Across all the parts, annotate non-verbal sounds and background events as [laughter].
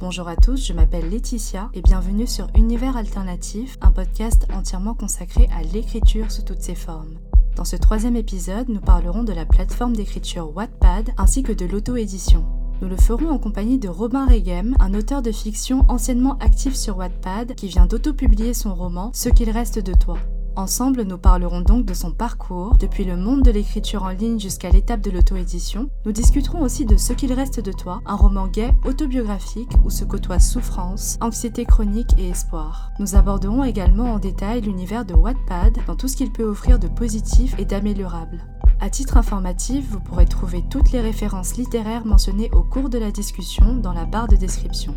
Bonjour à tous, je m'appelle Laetitia et bienvenue sur Univers Alternatif, un podcast entièrement consacré à l'écriture sous toutes ses formes. Dans ce troisième épisode, nous parlerons de la plateforme d'écriture Wattpad ainsi que de l'auto-édition. Nous le ferons en compagnie de Robin Regem, un auteur de fiction anciennement actif sur Wattpad qui vient d'auto-publier son roman Ce qu'il reste de toi. Ensemble, nous parlerons donc de son parcours, depuis le monde de l'écriture en ligne jusqu'à l'étape de l'auto-édition. Nous discuterons aussi de Ce qu'il reste de toi, un roman gay autobiographique où se côtoient souffrance, anxiété chronique et espoir. Nous aborderons également en détail l'univers de Wattpad dans tout ce qu'il peut offrir de positif et d'améliorable. À titre informatif, vous pourrez trouver toutes les références littéraires mentionnées au cours de la discussion dans la barre de description.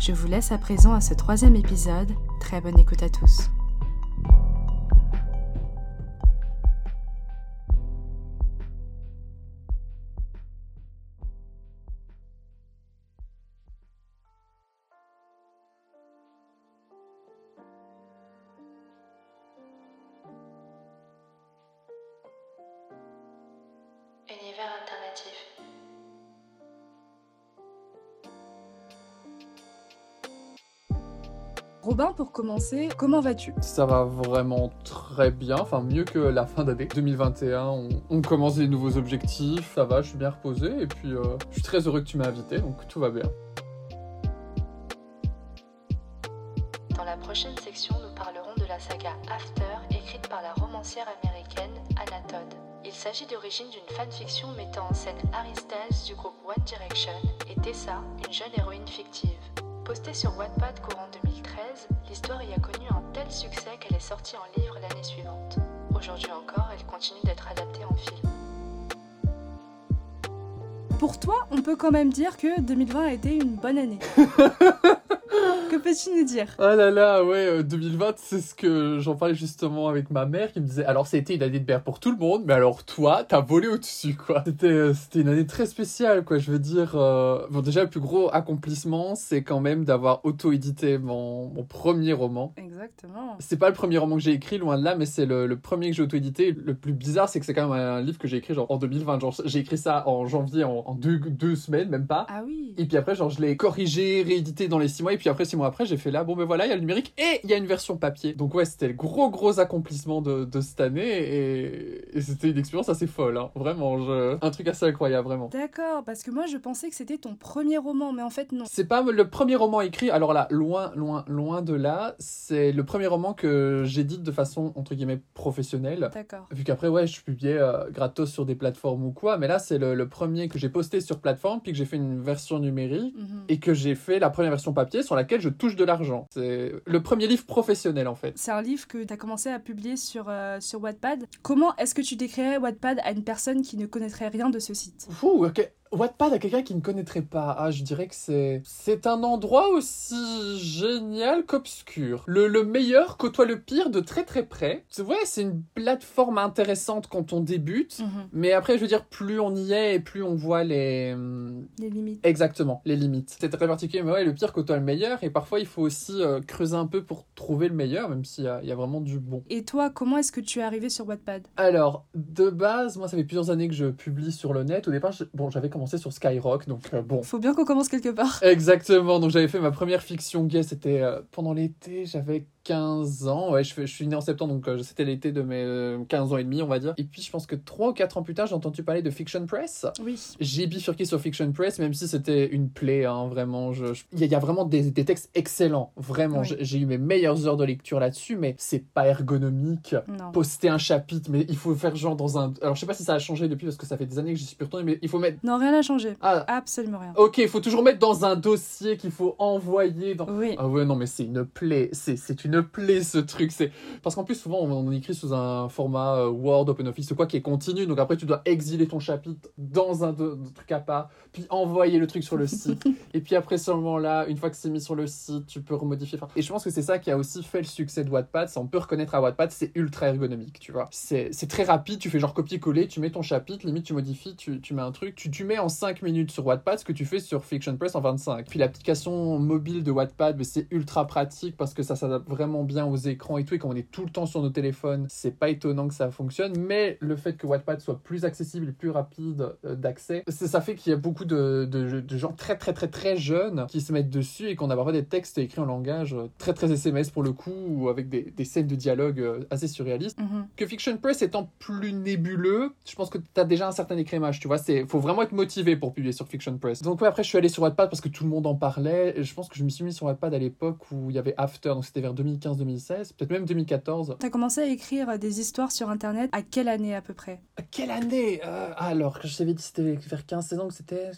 Je vous laisse à présent à ce troisième épisode. Très bonne écoute à tous. Robin, pour commencer, comment vas-tu? Ça va vraiment très bien, enfin mieux que la fin d'année 2021. On, on commence des nouveaux objectifs, ça va, je suis bien reposé et puis euh, je suis très heureux que tu m'aies invité, donc tout va bien. Dans la prochaine section, nous parlerons de la saga After, écrite par la romancière américaine Anna Todd. Il s'agit d'origine d'une fanfiction mettant en scène Harry Styles du groupe One Direction et Tessa, une jeune héroïne fictive. Postée sur Wattpad courant 2013, l'histoire y a connu un tel succès qu'elle est sortie en livre l'année suivante. Aujourd'hui encore, elle continue d'être adaptée en film. Pour toi, on peut quand même dire que 2020 a été une bonne année. [laughs] que peux-tu nous dire Ah là là, ouais, euh, 2020, c'est ce que j'en parlais justement avec ma mère qui me disait alors c'était une année de bière pour tout le monde, mais alors toi, t'as volé au-dessus quoi. C'était euh, c'était une année très spéciale quoi, je veux dire. euh, Bon, déjà, le plus gros accomplissement, c'est quand même d'avoir auto-édité mon, mon premier roman. Exactement. C'est pas le premier roman que j'ai écrit, loin de là, mais c'est le, le premier que j'ai auto-édité. Le plus bizarre, c'est que c'est quand même un livre que j'ai écrit genre en 2020. Genre, j'ai écrit ça en janvier, en, en deux, deux semaines, même pas. Ah oui. Et puis après, genre, je l'ai corrigé, réédité dans les six mois. Et puis après, six mois après, j'ai fait là, bon, ben voilà, il y a le numérique et il y a une version papier. Donc ouais, c'était le gros, gros accomplissement de, de cette année. Et, et c'était une expérience assez folle, hein. Vraiment, je... un truc assez incroyable, vraiment. D'accord, parce que moi je pensais que c'était ton premier roman, mais en fait non. C'est pas le premier roman écrit, alors là, loin, loin, loin de là, c'est le premier roman que j'édite de façon, entre guillemets, professionnelle. D'accord. Vu qu'après, ouais, je publiais euh, gratos sur des plateformes ou quoi, mais là, c'est le, le premier que j'ai posté sur plateforme, puis que j'ai fait une version numérique, Mhm. et que j'ai fait la première version papier sur laquelle je touche de l'argent. C'est le premier livre professionnel, en fait. C'est un livre que tu as commencé à publier sur, euh, sur Wattpad. Comment est-ce que tu décrirais Wattpad à une personne qui ne connaîtrait rien de ce site? Ouh, ok. Wattpad à quelqu'un qui ne connaîtrait pas, ah, je dirais que c'est c'est un endroit aussi génial qu'obscur. Le, le meilleur côtoie le pire de très très près. C'est ouais, c'est une plateforme intéressante quand on débute, Mhm. mais après je veux dire plus on y est et plus on voit les hum, Les limites. exactement les limites. C'est très particulier, mais ouais, le pire côtoie le meilleur et parfois il faut aussi euh, creuser un peu pour trouver le meilleur, même s'il y y a vraiment du bon. Et toi, comment est-ce que tu es arrivé sur Wattpad? Alors, de base, moi, ça fait plusieurs années que je publie sur le net. Au départ, je- bon, j'avais commencé sur Skyrock, donc euh, bon. Faut bien qu'on commence quelque part. Exactement, donc j'avais fait ma première fiction gay, c'était euh, pendant l'été, j'avais 15 ans, ouais, je, je suis né en septembre, donc euh, c'était l'été de mes euh, 15 ans et demi, on va dire. Et puis je pense que 3 ou 4 ans plus tard, j'ai entendu parler de Fiction Press. Oui. J'ai bifurqué sur Fiction Press, même si c'était une plaie, hein, vraiment. je- je- Il y, a- il y a vraiment des, des textes excellents, vraiment. Oui. J'ai- eu mes meilleures heures de lecture là-dessus, mais c'est pas ergonomique Non. poster un chapitre, mais il faut faire genre dans un. Alors je sais pas si ça a changé depuis parce que ça fait des années que j'y suis plus retourné, mais il faut mettre. Non, rien n'a changé. Ah, Absolument rien. ok, il faut toujours mettre dans un dossier qu'il faut envoyer dans. Oui. Ah ouais, non, mais c'est une plaie, c'est c'est une plaie ce truc. c'est Parce qu'en plus, souvent, on, écrit sous un format euh, Word, OpenOffice ou quoi qui est continu, donc après, tu dois exiler ton chapitre dans un de- de truc à part, puis envoyer le truc sur le site. [laughs] et puis après, seulement là, une fois que c'est mis sur le site, tu peux remodifier. Enfin, Et je pense que c'est ça qui a aussi fait le succès de Wattpad, on peut reconnaître à Wattpad, c'est ultra ergonomique, tu vois. C'est très rapide, tu fais genre copier-coller, tu mets ton chapitre, limite tu modifies, tu, tu mets un truc, tu, tu mets en 5 minutes sur Wattpad ce que tu fais sur Fiction Press en 25. Puis l'application mobile de Wattpad, c'est ultra pratique parce que ça s'adapte vraiment bien aux écrans et tout, et quand on est tout le temps sur nos téléphones, c'est pas étonnant que ça fonctionne. Mais le fait que Wattpad soit plus accessible et plus rapide euh, d'accès, ça fait qu'il y a beaucoup de, de- de gens très très très très jeunes qui se mettent dessus et qu'on a parfois des textes écrits en langage euh, très très SMS pour le coup, ou avec des, des scènes de dialogue euh, assez surréalistes. Mhm. Que Fiction Press étant plus nébuleux, je pense que tu as déjà un certain écrémage, tu vois. C'est faut vraiment être motivé pour publier sur Fiction Press. Donc ouais, après je suis allé sur Wattpad parce que tout le monde en parlait. Je pense que je me suis mis sur Wattpad à l'époque où il y avait After, donc c'était vers 2015-2016, peut-être même 2014. T'as commencé à écrire des histoires sur internet à quelle année à peu près? À Quelle année? Euh, Alors, je t'avais dit c'était vers 15-16 ans que c'était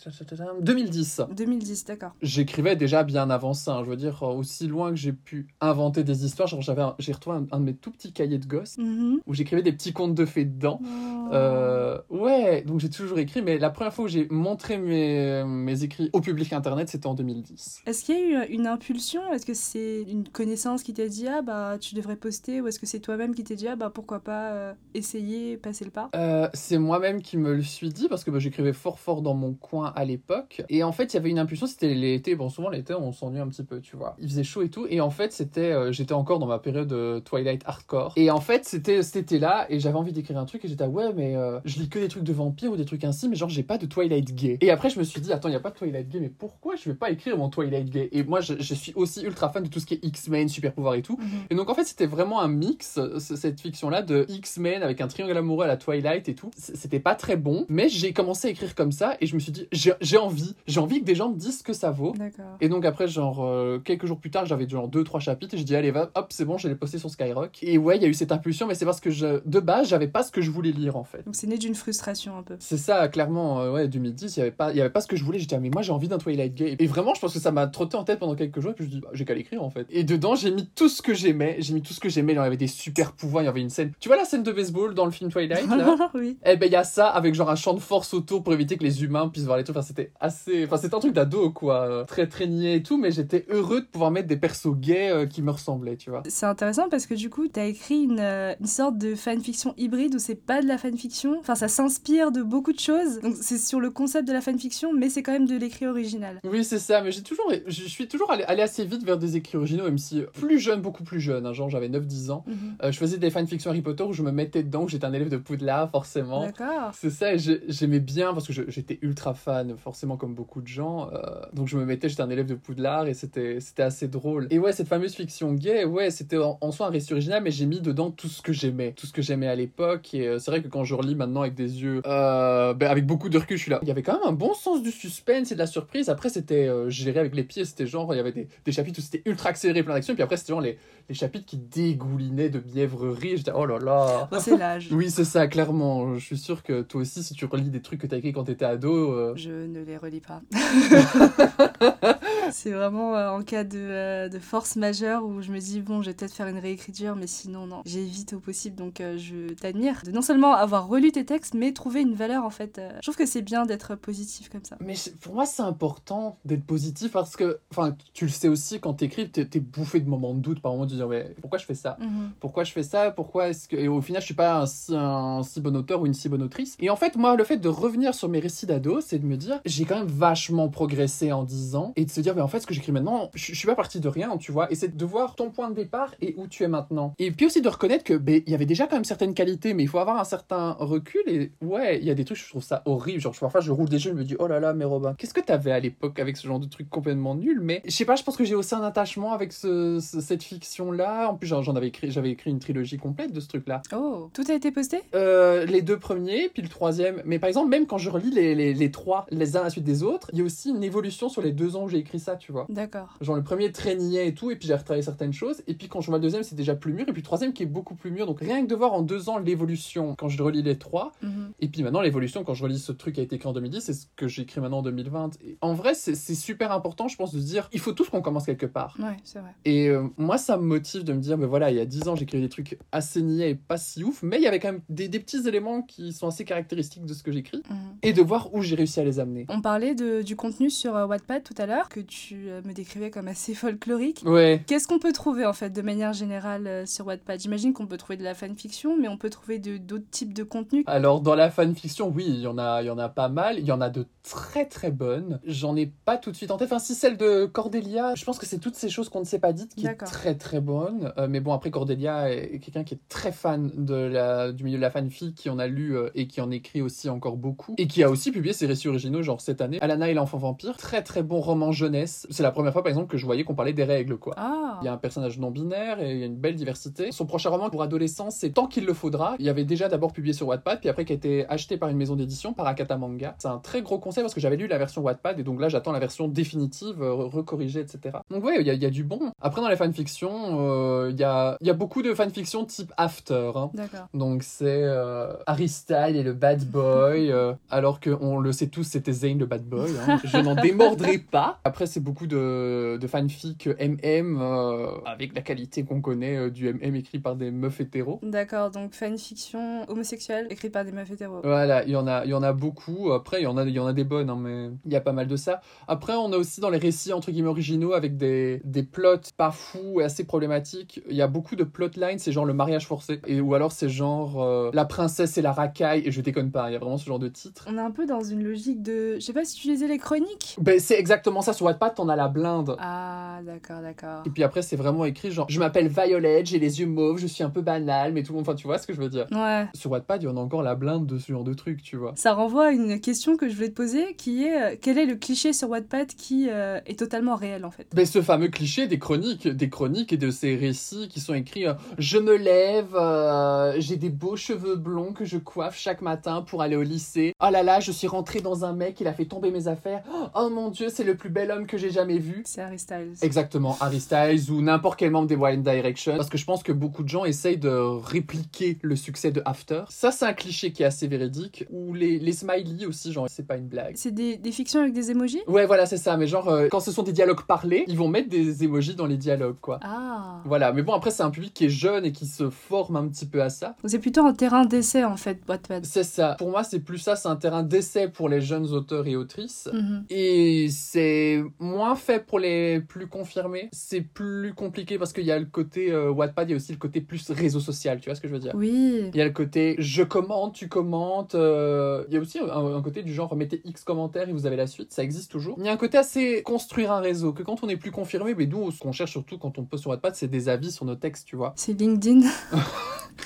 2010. 2010, d'accord. J'écrivais déjà bien avant ça, hein. je veux dire, aussi loin que j'ai pu inventer des histoires. J'avais j'ai retrouvé un, un de mes tout petits cahiers de gosse Mhm. où j'écrivais des petits contes de fées dedans. Oh. Euh, ouais, donc j'ai toujours écrit, mais la première fois où j'ai montré mes, mes écrits au public internet, c'était en 2010. Est-ce qu'il y a eu une impulsion? Est-ce que c'est une connaissance qui dit ah bah tu devrais poster ou est-ce que c'est toi-même qui t'es dit ah bah pourquoi pas euh, essayer, passer le pas? Euh, c'est moi-même qui me le suis dit parce que bah, j'écrivais fort fort dans mon coin à l'époque. Et en fait, il y avait une impulsion, c'était l'été. Bon, souvent l'été, on s'ennuie un petit peu, tu vois. Il faisait chaud et tout. Et en fait, c'était, euh, j'étais encore dans ma période Twilight hardcore. Et en fait, c'était cet été-là et j'avais envie d'écrire un truc et j'étais ah ouais, mais je lis que des trucs de vampires ou des trucs ainsi, mais genre j'ai pas de Twilight gay. Et après, je me suis dit attends, il y a pas de Twilight gay, mais pourquoi je vais pas écrire mon Twilight gay? Et moi, je, je suis aussi ultra fan de tout ce qui est X-Men, super pouvoir et tout. Et donc en fait c'était vraiment un mix, cette fiction-là, de X-Men avec un triangle amoureux à la Twilight et tout. C'était pas très bon, mais j'ai commencé à écrire comme ça et je me suis dit j'ai envie, j'ai envie que des gens me disent ce que ça vaut. Et donc après genre euh, quelques jours plus tard j'avais genre deux trois chapitres et je dis allez va hop c'est bon je l'ai posté sur Skyrock et ouais il y a eu cette impulsion mais c'est parce que je, de base j'avais pas ce que je voulais lire en fait. Donc c'est né d'une frustration un peu. C'est ça, clairement, euh, ouais, 2010, il y avait pas, il y avait pas ce que je voulais. J'étais, ah, mais moi j'ai envie d'un Twilight Gay. Et vraiment, je pense que ça m'a trotté en tête pendant quelques jours. Et puis je me dis, bah, j'ai qu'à l'écrire en fait. Et dedans, j'ai mis tout ce que j'aimais. J'ai mis tout ce que j'aimais. Il y avait des super pouvoirs. Il y avait une scène. Tu vois la scène de baseball dans le film Twilight là? [laughs] Oui. Eh ben, il y a ça avec genre un champ de force autour pour éviter que les humains puissent voir les trucs. Enfin, c'était assez. Enfin, c'était un truc d'ado quoi. euh, Très très niais et tout. Mais j'étais heureux de pouvoir mettre des persos gays euh, qui me ressemblaient, tu vois. C'est intéressant parce que du coup, t'as écrit une, euh, une sorte de fanfiction hybride où c'est pas de la fanfiction. Enfin, ça s'inspire de beaucoup de choses. Donc c'est sur le concept de la fanfiction, mais c'est quand même de l'écrit original. Oui, c'est ça, mais j'ai toujours, je suis toujours allé, allé assez vite vers des écrits originaux, même si plus jeune, beaucoup plus jeune, hein, genre j'avais 9-10 ans. Mhm. Euh, je faisais des fanfictions Harry Potter où je me mettais dedans, où j'étais un élève de Poudlard, forcément. D'accord. C'est ça, j'aimais bien parce que j'étais ultra fan, forcément comme beaucoup de gens. euh, donc je me mettais, j'étais un élève de Poudlard et c'était assez drôle. Et ouais, cette fameuse fiction gay, ouais, c'était en, en soi un récit original, mais j'ai mis dedans tout ce que j'aimais, tout ce que j'aimais à l'époque. Et euh, c'est vrai que quand je relis maintenant avec des yeux, ben, avec beaucoup de recul, je suis là. Il y avait quand même un bon sens du suspense et de la surprise. Après, c'était géré avec les pieds, c'était genre, il y avait des, des chapitres où c'était ultra accéléré, plein d'action. Puis après, c'était genre les, les chapitres qui dégoulinaient de bièvrerie. J'étais, oh là là. Bon, c'est l'âge. Oui, c'est ça, clairement. Je suis sûr que toi aussi, si tu relis des trucs que t'as écrits quand t'étais ado, euh, Je ne les relis pas. [laughs] c'est vraiment euh, en cas de, euh, de force majeure où je me dis, bon, je vais peut-être faire une réécriture, mais sinon, non. J'évite au possible, donc je t'admire de non seulement avoir relu tes textes, mais trouver une valeur en fait. Je trouve que c'est bien d'être positif comme ça. Mais pour moi, c'est important d'être positif parce que, enfin, tu le sais aussi quand t'écris, t'es t'es bouffé de moments de doute par moment de dire, mais pourquoi je fais ça? Mhm. Pourquoi je fais ça? Pourquoi est-ce que. Et au final, je suis pas un si, un si bon auteur ou une si bonne autrice. Et en fait, moi, le fait de revenir sur mes récits d'ado, c'est de me dire, j'ai quand même vachement progressé en 10 ans et de se dire, mais en fait, ce que j'écris maintenant, je, je suis pas parti de rien, tu vois. Et c'est de voir ton point de départ et où tu es maintenant. Et puis aussi de reconnaître que, ben, il y avait déjà quand même certaines qualités, mais il faut avoir un certain recul. Et ouais, il y a des trucs, je trouve ça horrible. Genre, parfois, je roule des jeux, je me dis, oh là là, mais Robin, qu'est-ce que t'avais à l'époque avec ce genre de truc complètement nul Mais je sais pas, je pense que j'ai aussi un attachement avec ce, ce- cette fiction-là. En plus, j'en avais écrit, j'avais écrit une trilogie complète de ce truc-là. Oh, tout a été posté? Euh, les deux premiers, puis le troisième. Mais par exemple, même quand je relis les, les, les trois, les uns à la suite des autres, il y a aussi une évolution sur les deux ans où j'ai écrit ça, tu vois. D'accord. Genre le premier très niais et tout, et puis j'ai retravaillé certaines choses, et puis quand je vois le deuxième, c'est déjà plus mûr, et puis le troisième qui est beaucoup plus mûr. Donc rien que de voir en deux ans l'évolution quand je relis les trois, Mhm. et puis maintenant l'évolution quand je relis ce truc qui a été écrit en 2010, c'est ce que j'ai écrit maintenant en 2020. Et en vrai, c'est c'est super important, je pense, de se dire, il faut tous qu'on commence quelque part. Ouais, c'est vrai. Et euh, moi, ça me motive de me dire, ben voilà, il y a 10 ans, j'écrivais des trucs assez niais et pas si ouf, mais il y avait quand même des, des petits éléments qui sont assez caractéristiques de ce que j'écris, Mhm. et de voir où j'ai réussi à les amener. On parlait de- du contenu sur euh, Wattpad tout à l'heure, que tu euh, me décrivais comme assez [laughs] folklorique. Ouais. Qu'est-ce qu'on peut trouver en fait de manière générale euh, sur Wattpad? J'imagine qu'on peut trouver de la fanfiction, mais on peut trouver d'autres types de contenus. Alors, dans la fanfiction, oui, il y, en a, il y en a pas mal. Il y en a de très très bonnes. J'en ai pas tout de suite en tête. Enfin, si celle de Cordelia, je pense que c'est toutes ces choses qu'on ne s'est pas dites qui. Très très bonne. Euh, mais bon, après, Cordelia est quelqu'un qui est très fan de la, du milieu de la fanfic, qui en a lu euh, et qui en écrit aussi encore beaucoup. Et qui a aussi publié ses récits originaux, genre cette année. Alana et l'enfant vampire. Très très bon roman jeunesse. C'est la première fois, par exemple, que je voyais qu'on parlait des règles, quoi. Ah. Il y a un personnage non binaire et il y a une belle diversité. Son prochain roman pour adolescents, c'est Tant qu'il le faudra. Il y avait déjà d'abord publié sur Wattpad, puis après qui a été acheté par une maison d'édition, par Akata Manga. C'est un très gros conseil parce que j'avais lu la version Wattpad et donc là j'attends la version définitive, recorrigée, etc. Donc ouais, il y, a- il y a du bon. Après dans les fanfictions, euh, il y, a, y a beaucoup de fanfictions type After. hein. Donc c'est euh, Harry Styles et le bad boy, euh, alors qu'on le sait tous, c'était Zayn le bad boy. hein. Je n'en [laughs] démordrai pas. Après, c'est beaucoup de, de fanfic MM euh, avec la qualité qu'on connaît euh, du MM écrit par des meufs hétéros. D'accord, donc fanfiction homosexuelle écrite par des meufs hétéros. Voilà, il y en a, il y en a beaucoup. Après, il y en a, il y en a des bonnes, hein, mais il y a pas mal de ça. Après, on a aussi dans les récits entre guillemets originaux avec des, des plots pas fous et assez problématiques. Il y a beaucoup de plotlines, c'est genre le mariage forcé, et ou alors c'est genre euh, la princesse et la racaille. Et je déconne pas, il y a vraiment ce genre de titre. On est un peu dans une logique de. Je sais pas si tu lisais les chroniques. Ben, c'est exactement ça sur Wattpad, t'en as la blinde. Ah, d'accord, d'accord. Et puis après, c'est vraiment écrit genre, je m'appelle Violet, j'ai les yeux mauves, je suis un peu banal, mais tout le monde, enfin, tu vois ce que je veux dire. Ouais. Sur Wattpad, il y en a encore la blinde de ce genre de trucs, tu vois. Ça renvoie à une question que je voulais te poser qui est euh, quel est le cliché sur Wattpad qui euh, est totalement réel en fait? Ben, ce fameux cliché des chroniques, des chroniques et de ces récits qui sont écrits euh, Je me lève, euh, j'ai des beaux cheveux blonds que je coiffe chaque matin pour aller au lycée. Oh là là, je suis rentrée dans un mec, il a fait tomber mes affaires. Oh mon dieu, c'est le plus bel homme que j'ai jamais vu. C'est Harry Styles. Exactement, Harry Styles ou n'importe quel membre des Wild Direction. Parce que je pense que beaucoup de gens essayent de répliquer le succès de After. Ça, c'est un cliché qui est assez véridique. Ou les, les smileys aussi, genre, c'est pas une blague. C'est des, des fictions avec des emojis? Ouais, voilà, c'est ça. Mais genre, euh, quand ce sont des dialogues parlés, ils vont mettre des emojis dans les dialogues, quoi. Ah. Voilà, mais bon, après, c'est un public qui est jeune et qui se forme un petit peu à ça. C'est plutôt un terrain d'essai en fait, Wattpad. C'est ça. Pour moi, c'est plus ça, c'est un terrain d'essai pour les jeunes auteurs et autrices. Mhm. Et c'est moins fait pour les plus confirmés. C'est plus compliqué parce qu'il y a le côté euh, Wattpad, il y a aussi le côté plus réseau social, tu vois ce que je veux dire? Oui. il y a le côté je commente, tu commentes. euh, Il y a aussi un, un côté du genre mettez X commentaires et vous avez la suite. Ça existe toujours. Il y a un côté assez construire un réseau que quand on est plus confirmé, mais nous, ce qu'on cherche surtout quand on poste sur Wattpad, c'est des avis sur nos textes, tu vois. C'est LinkedIn. [laughs]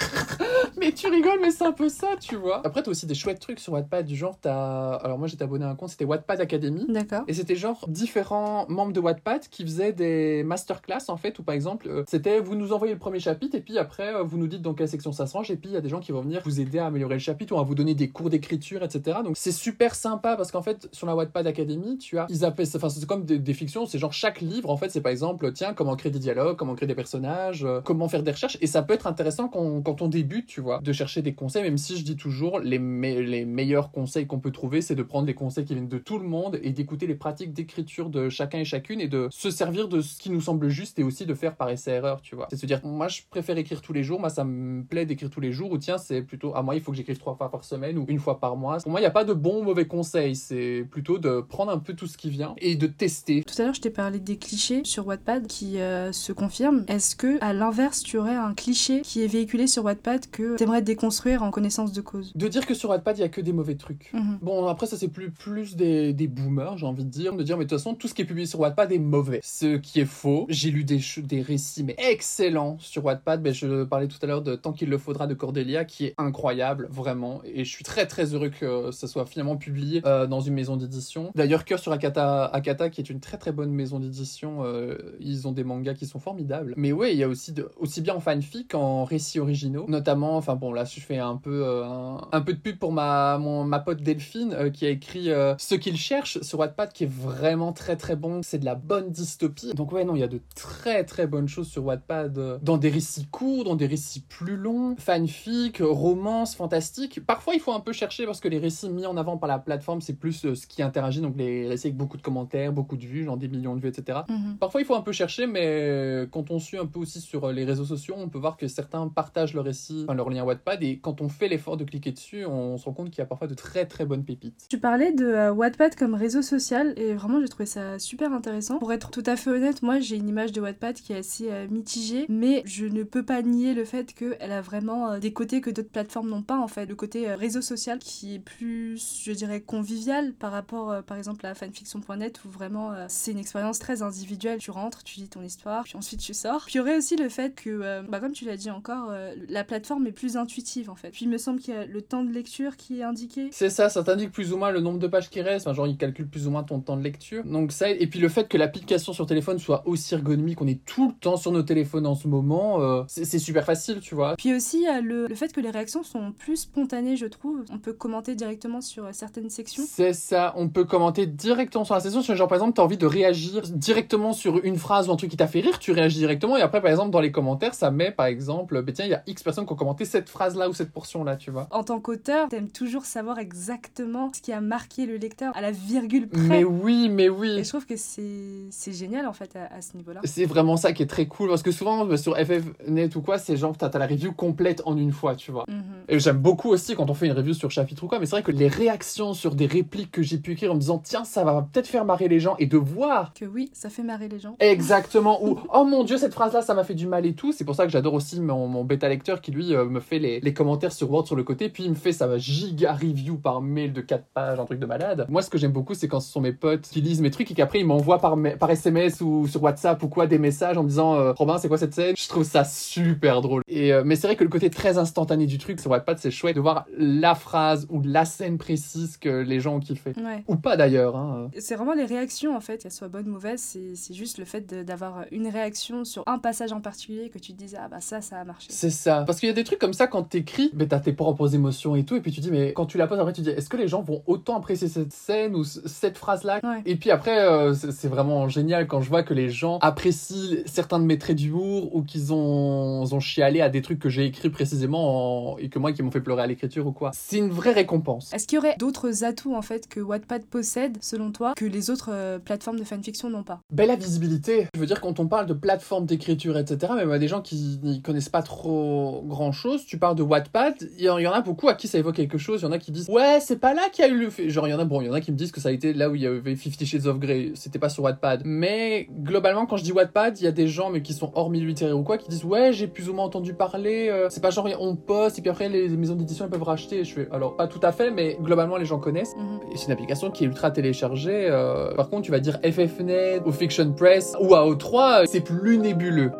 [laughs] Mais tu rigoles, mais c'est un peu ça, tu vois. Après, t'as aussi des chouettes trucs sur Wattpad, du genre, t'as. Alors, moi, j'étais abonné à un compte, c'était Wattpad Academy. D'accord. Et c'était genre différents membres de Wattpad qui faisaient des masterclass en fait, où par exemple, euh, c'était vous nous envoyez le premier chapitre et puis après euh, vous nous dites dans quelle section ça se range et puis il y a des gens qui vont venir vous aider à améliorer le chapitre ou à vous donner des cours d'écriture, etc. Donc c'est super sympa parce qu'en fait, sur la Wattpad Academy, tu as, ils appellent, enfin c'est comme des, des fictions, c'est genre chaque livre en fait, c'est par exemple, tiens, comment créer des comment créer des personnages, euh, comment faire des recherches et ça peut être intéressant quand, on débute, tu vois, de chercher des conseils, même si je dis toujours, les, me- les meilleurs conseils qu'on peut trouver, c'est de prendre des conseils qui viennent de tout le monde et d'écouter les pratiques d'écriture de chacun et chacune et de se servir de ce qui nous semble juste et aussi de faire par essai-erreur, tu vois. C'est se dire, moi je préfère écrire tous les jours, moi ça me plaît d'écrire tous les jours, ou tiens, c'est plutôt, ah moi il faut que j'écrive trois fois par semaine ou une fois par mois. Pour moi, il n'y a pas de bon ou mauvais conseils, c'est plutôt de prendre un peu tout ce qui vient et de tester. Tout à l'heure, je t'ai parlé des clichés sur Wattpad qui euh, se confirment. Est-ce que, à l'inverse, tu aurais un cliché qui est véhiculé sur Wattpad que t'aimerais déconstruire en connaissance de cause? De dire que sur Wattpad, il y a que des mauvais trucs. Mhm. Bon, après, ça, c'est plus, plus des, des boomers, j'ai envie de dire. De dire, mais de toute façon, tout ce qui est publié sur Wattpad est mauvais. Ce qui est faux. J'ai lu des, des récits, mais excellents sur Wattpad. Ben, je parlais tout à l'heure de Tant qu'il le faudra de Cordelia, qui est incroyable, vraiment. Et je suis très, très heureux que ça soit finalement publié euh, dans une maison d'édition. D'ailleurs, Cœur sur Akata, Akata, qui est une très, très bonne maison d'édition. euh, ils ont des mangas qui sont formidables. Mais ouais, il y a aussi, de, aussi bien en fanfic qu'en récits originaux. Notamment, enfin bon, là, je fais un peu, euh, un, un peu de pub pour ma, mon, ma pote Delphine, euh, qui a écrit euh, Ce qu'il cherche sur Wattpad, qui est vraiment très très bon. C'est de la bonne dystopie. Donc ouais, non, il y a de très très bonnes choses sur Wattpad, dans des récits courts, dans des récits plus longs, fanfic, romance, fantastique. Parfois, il faut un peu chercher parce que les récits mis en avant par la plateforme, c'est plus ce qui interagit, donc les récits avec beaucoup de commentaires, beaucoup de vues, genre des millions de vues, etc. Mhm. Parfois, il faut un peu chercher, mais quand on suit un peu aussi sur les réseaux sociaux, on peut voir que certains partagent leurs récits, enfin leurs lien Wattpad et quand on fait l'effort de cliquer dessus, on se rend compte qu'il y a parfois de très très bonnes pépites. Tu parlais de euh, Wattpad comme réseau social et vraiment j'ai trouvé ça super intéressant. Pour être tout à fait honnête, moi j'ai une image de Wattpad qui est assez euh, mitigée, mais je ne peux pas nier le fait qu'elle a vraiment euh, des côtés que d'autres plateformes n'ont pas en fait. Le côté réseau social qui est plus, je dirais, convivial par rapport par exemple à fanfiction.net où vraiment c'est une expérience très individuelle. Tu rentres, tu lis ton histoire, puis ensuite tu sors. Puis il y aurait aussi le fait que, bah, comme tu l'as dit encore, la plateforme est plus intuitive en fait. Puis il me semble qu'il y a le temps de lecture qui est indiqué. C'est ça, ça t'indique plus ou moins le nombre de pages qui restent. Enfin, genre, il calcule plus ou moins ton temps de lecture. Donc ça, et puis le fait que l'application sur téléphone soit aussi ergonomique, on est tout le temps sur nos téléphones en ce moment, euh, c'est super facile, tu vois. Puis aussi, il y a le, le, fait que les réactions sont plus spontanées, je trouve. On peut commenter directement sur euh, certaines sections. C'est ça, on peut commenter directement sur la section. Genre, par exemple, t'as envie de réagir directement sur une phrase ou un truc qui t'a fait rire, tu réagis directement. Et après, par exemple, dans les commentaires, ça met, par exemple, bah, tiens, il y a X personnes qui ont commenté cette phrase-là ou cette portion-là, tu vois. En tant qu'auteur, t'aimes toujours savoir exactement ce qui a marqué le lecteur à la virgule près. Mais oui, mais oui. Et je trouve que c'est génial en fait à, ce niveau-là. C'est vraiment ça qui est très cool parce que souvent bah, sur FFNet ou quoi, c'est genre t'as as la review complète en une fois, tu vois. Mhm. Et j'aime beaucoup aussi quand on fait une review sur chapitre ou quoi, mais c'est vrai que les réactions sur des répliques que j'ai pu écrire en me disant tiens, ça va peut-être faire marrer les gens et de voir que oui, ça fait marrer les gens. Exactement. ou [laughs] oh mon dieu, cette phrase-là, ça m'a fait du mal et tout. C'est pour ça que j'adore aussi mon, mon bêta lecteur qui lui euh, me fait les, les, commentaires sur Word sur le côté, puis il me fait sa giga review par mail de 4 pages, un truc de malade. Moi, ce que j'aime beaucoup, c'est quand ce sont mes potes qui lisent mes trucs et qu'après ils m'envoient par, par SMS ou sur WhatsApp ou quoi des messages en me disant euh, Robin, c'est quoi cette scène? Je trouve ça super drôle. Et euh, mais c'est vrai que le côté très instantané du truc sur Wattpad, c'est chouette de voir la phrase ou la scène précise que les gens ont kiffé. Ou pas d'ailleurs. Hein. C'est vraiment les réactions en fait, qu'elles soient bonnes ou mauvaises, c'est juste le fait d'avoir une réaction sur un passage en particulier que tu te dises ah bah ça, ça a marché. C'est ça. Parce qu'il y a des trucs comme ça quand t'écris, mais t'as tes propres émotions et tout, et puis tu dis mais quand tu la poses après tu dis est-ce que les gens vont autant apprécier cette scène ou cette phrase là Et puis après euh, c'est vraiment génial quand je vois que les gens apprécient certains de mes traits d'humour ou qu'ils ont, ont chialé à des trucs que j'ai écrits précisément et que moi qui m'ont fait pleurer à l'écriture ou quoi. C'est une vraie récompense. Est-ce qu'il y aurait d'autres atouts en fait que Wattpad possède selon toi que les autres euh, plateformes de fanfiction n'ont pas? Ben la visibilité. Je veux dire quand on parle de plateforme d'écriture etc. Même à des gens qui n'y connaissent pas trop grand chose, tu parles de Wattpad, il y, en a beaucoup à qui ça évoque quelque chose. Il y en a qui disent ouais c'est pas là qu'il y a eu le fait. Genre il y en a bon il y en a qui me disent que ça a été là où il y avait Fifty Shades of Grey. C'était pas sur Wattpad. Mais globalement, quand je dis Wattpad, il y a des gens, mais qui sont hors milieu littéraire ou quoi, qui disent Ouais, j'ai plus ou moins entendu parler. Euh, c'est pas genre on poste et puis après les maisons d'édition elles peuvent racheter. je fais alors pas tout à fait, mais globalement les gens connaissent. Mhm. C'est une application qui est ultra téléchargée. Euh, par contre, tu vas dire FFNet ou Fiction Press ou AO3, c'est plus nébuleux.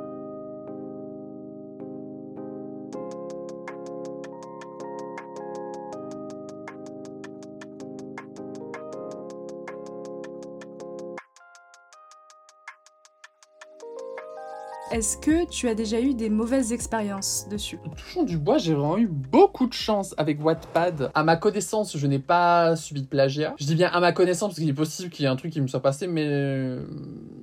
Est-ce que tu as déjà eu des mauvaises expériences dessus? Touchons du bois, j'ai vraiment eu beaucoup de chance avec Wattpad. À ma connaissance, je n'ai pas subi de plagiat. Je dis bien à ma connaissance parce qu'il est possible qu'il y ait un truc qui me soit passé, mais euh,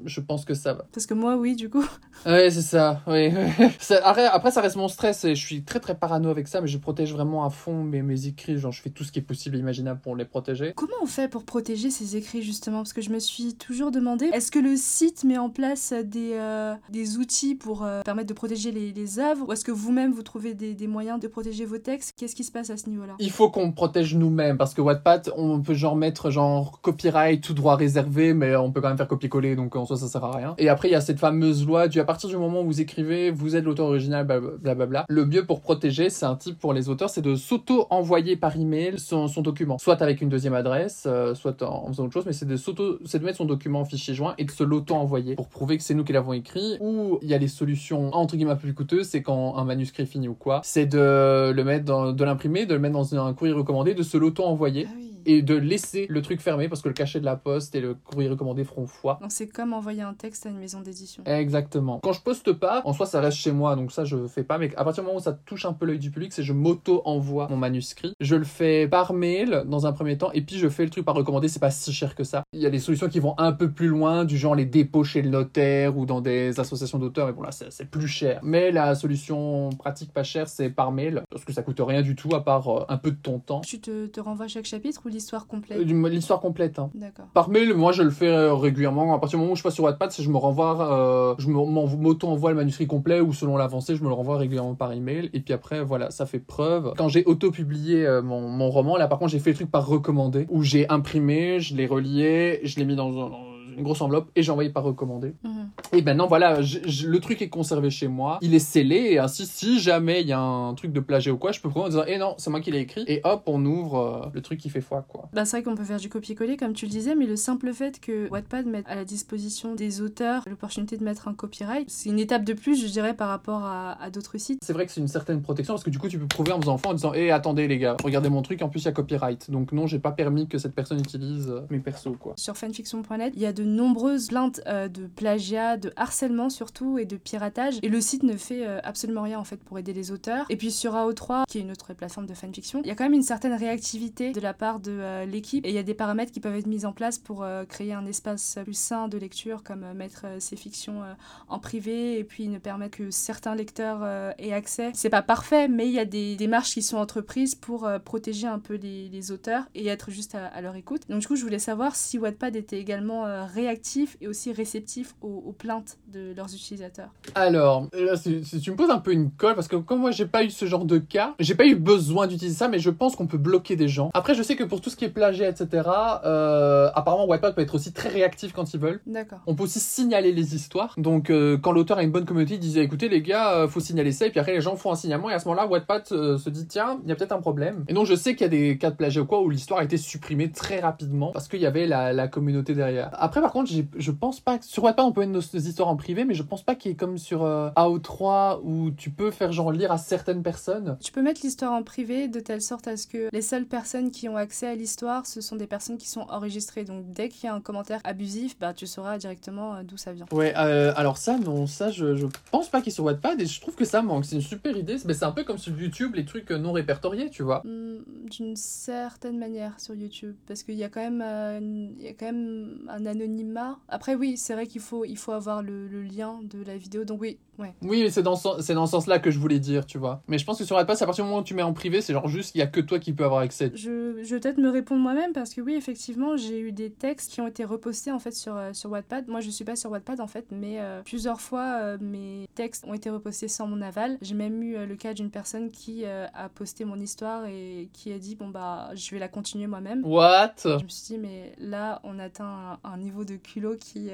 je pense que ça va. Parce que moi, oui, du coup. [laughs] Ouais, c'est ça. Oui. [laughs] après, ça reste mon stress et je suis très très parano avec ça, mais je protège vraiment à fond mes, mes écrits. Genre, je fais tout ce qui est possible et imaginable pour les protéger. Comment on fait pour protéger ces écrits justement? Parce que je me suis toujours demandé, est-ce que le site met en place des, euh, des outils pour euh, permettre de protéger les, œuvres Ou est-ce que vous-même vous trouvez des, des, moyens de protéger vos textes? Qu'est-ce qui se passe à ce niveau-là? Il faut qu'on protège nous-mêmes parce que Wattpad, on peut genre mettre genre copyright, tout droit réservé, mais on peut quand même faire copier-coller, donc en soi ça sert à rien. Et après il y a cette fameuse loi du à partir du moment où vous écrivez, vous êtes l'auteur original, blablabla. Le mieux pour protéger, c'est un type pour les auteurs, c'est de s'auto-envoyer par email son, son document, soit avec une deuxième adresse, euh, soit en, faisant autre chose, mais c'est de s'auto, c'est de mettre son document en fichier joint et de se l'auto-envoyer pour prouver que c'est nous qui l'avons écrit. Ou il y a les solutions entre guillemets plus coûteuses, c'est quand un manuscrit finit ou quoi, c'est de le mettre dans, de l'imprimer, de le mettre dans un courrier recommandé, de se l'auto-envoyer. Ah et de laisser le truc fermé parce que le cachet de la poste et le courrier recommandé feront foi. Donc c'est comme envoyer un texte à une maison d'édition. Exactement. Quand je poste pas, en soi ça reste chez moi donc ça je fais pas mais à partir du moment où ça touche un peu l'œil du public, c'est je m'auto-envoie mon manuscrit. Je le fais par mail dans un premier temps et puis je fais le truc par recommandé, c'est pas si cher que ça. Il y a des solutions qui vont un peu plus loin, du genre les dépôts chez le notaire ou dans des associations d'auteurs, mais bon là c'est plus cher. Mais la solution pratique pas chère c'est par mail parce que ça coûte rien du tout à part euh, un peu de ton temps. Tu te, te renvoies chaque chapitre ou l'histoire complète Euh, L'histoire complète. hein. D'accord. Par mail, moi je le fais euh, régulièrement. À partir du moment où je passe sur Wattpad, je me renvoie, euh, je m'auto-envoie le manuscrit complet ou selon l'avancée, je me le renvoie régulièrement par email. Et puis après, voilà, ça fait preuve. Quand j'ai auto-publié euh, mon, mon roman, là par contre, j'ai fait le truc par recommandé, où j'ai imprimé, je l'ai relié, je l'ai mis dans, un- dans une grosse enveloppe et j'ai envoyé par recommandé. Mhm. Et maintenant, voilà, le truc est conservé chez moi, il est scellé, et ainsi, si jamais il y a un truc de plagiat ou quoi, je peux prendre en disant, eh non, c'est moi qui l'ai écrit, et hop, on ouvre euh, le truc qui fait foi, quoi. Bah, c'est vrai qu'on peut faire du copier-coller, comme tu le disais, mais le simple fait que Wattpad mette à la disposition des auteurs l'opportunité de mettre un copyright, c'est une étape de plus, je dirais, par rapport à, à d'autres sites. C'est vrai que c'est une certaine protection parce que du coup tu peux prouver en faisant enfant en disant Eh attendez les gars, regardez mon truc, en plus il y a copyright. Donc non, j'ai pas permis que cette personne utilise euh, mes persos quoi. Sur fanfiction.net, il y a de nombreuses plaintes euh, de plagiat, de harcèlement surtout et de piratage. Et le site ne fait euh, absolument rien en fait pour aider les auteurs. Et puis sur AO3, qui est une autre plateforme de fanfiction, il y a quand même une certaine réactivité de la part de euh, l'équipe. Et il y a des paramètres qui peuvent être mis en place pour créer un espace plus sain de lecture, comme mettre ces fictions en privé et puis ne permettre que certains lecteurs aient accès. C'est pas parfait, mais il y a des démarches qui sont entreprises pour protéger un peu les, les auteurs et être juste à, à leur écoute. Donc du coup, je voulais savoir si Wattpad était également euh, réactif et aussi réceptif aux, aux plaintes de leurs utilisateurs. Alors, là, c'est- c'est- tu me poses un peu une colle parce que comme moi j'ai pas eu ce genre de cas, j'ai pas eu besoin d'utiliser ça, mais je pense qu'on peut bloquer des gens. Après, je sais que pour tout ce qui est plagiat, etc., euh, apparemment Wattpad peut être aussi très réactif quand ils veulent. D'accord. On peut aussi signaler les histoires. Donc, euh, quand l'auteur a une bonne communauté, il disait écoutez, les gars, euh, faut signaler ça. Et puis après, les gens font un signalement. Et à ce moment-là, Wattpad euh, se dit tiens, il y a peut-être un problème. Et donc, je sais qu'il y a des cas de plagiat ou quoi où l'histoire a été supprimée très rapidement parce qu'il y avait la, la communauté derrière. Après, par contre, je pense pas que sur Wattpad, on peut mettre nos, nos histoires en privé, mais je pense pas qu'il y ait comme sur euh, AO3 où tu peux faire genre lire à certaines personnes. Tu peux mettre l'histoire en privé de telle sorte à ce que les seules personnes qui ont accès à l'histoire, ce sont des personnes qui sont enregistrées. Donc dès qu'il y a un commentaire abusif, bah, tu sauras directement euh, d'où ça vient. Ouais, euh, alors ça, non, ça, je, je pense pas qu'il est sur Wattpad et je trouve que ça manque. C'est une super idée. Mais c'est un peu comme sur YouTube, les trucs euh, non répertoriés, tu vois. Hmm, D'une certaine manière sur YouTube, parce qu'il y a quand même, euh, une- il y a quand même un Après oui, c'est vrai qu'il faut, il faut avoir le, le lien de la vidéo. Donc oui, ouais. Oui, mais c'est dans, ce dans ce sens-là que je voulais dire, tu vois. Mais je pense que sur c'est à partir du moment où tu mets en privé, c'est genre juste, il y a que toi qui peux avoir accès. Je, je vais peut-être me répondre moi-même parce que oui, effectivement, j'ai eu des textes qui ont été repostés en fait sur, euh, sur Wattpad. Moi, je suis pas sur Wattpad en fait, mais euh, plusieurs fois euh, mes textes ont été repostés sans mon aval. J'ai même eu euh, le cas d'une personne qui a posté mon histoire et qui a dit bon bah je vais la continuer moi-même. What? Je me suis dit mais là on atteint un, un niveau de culot qui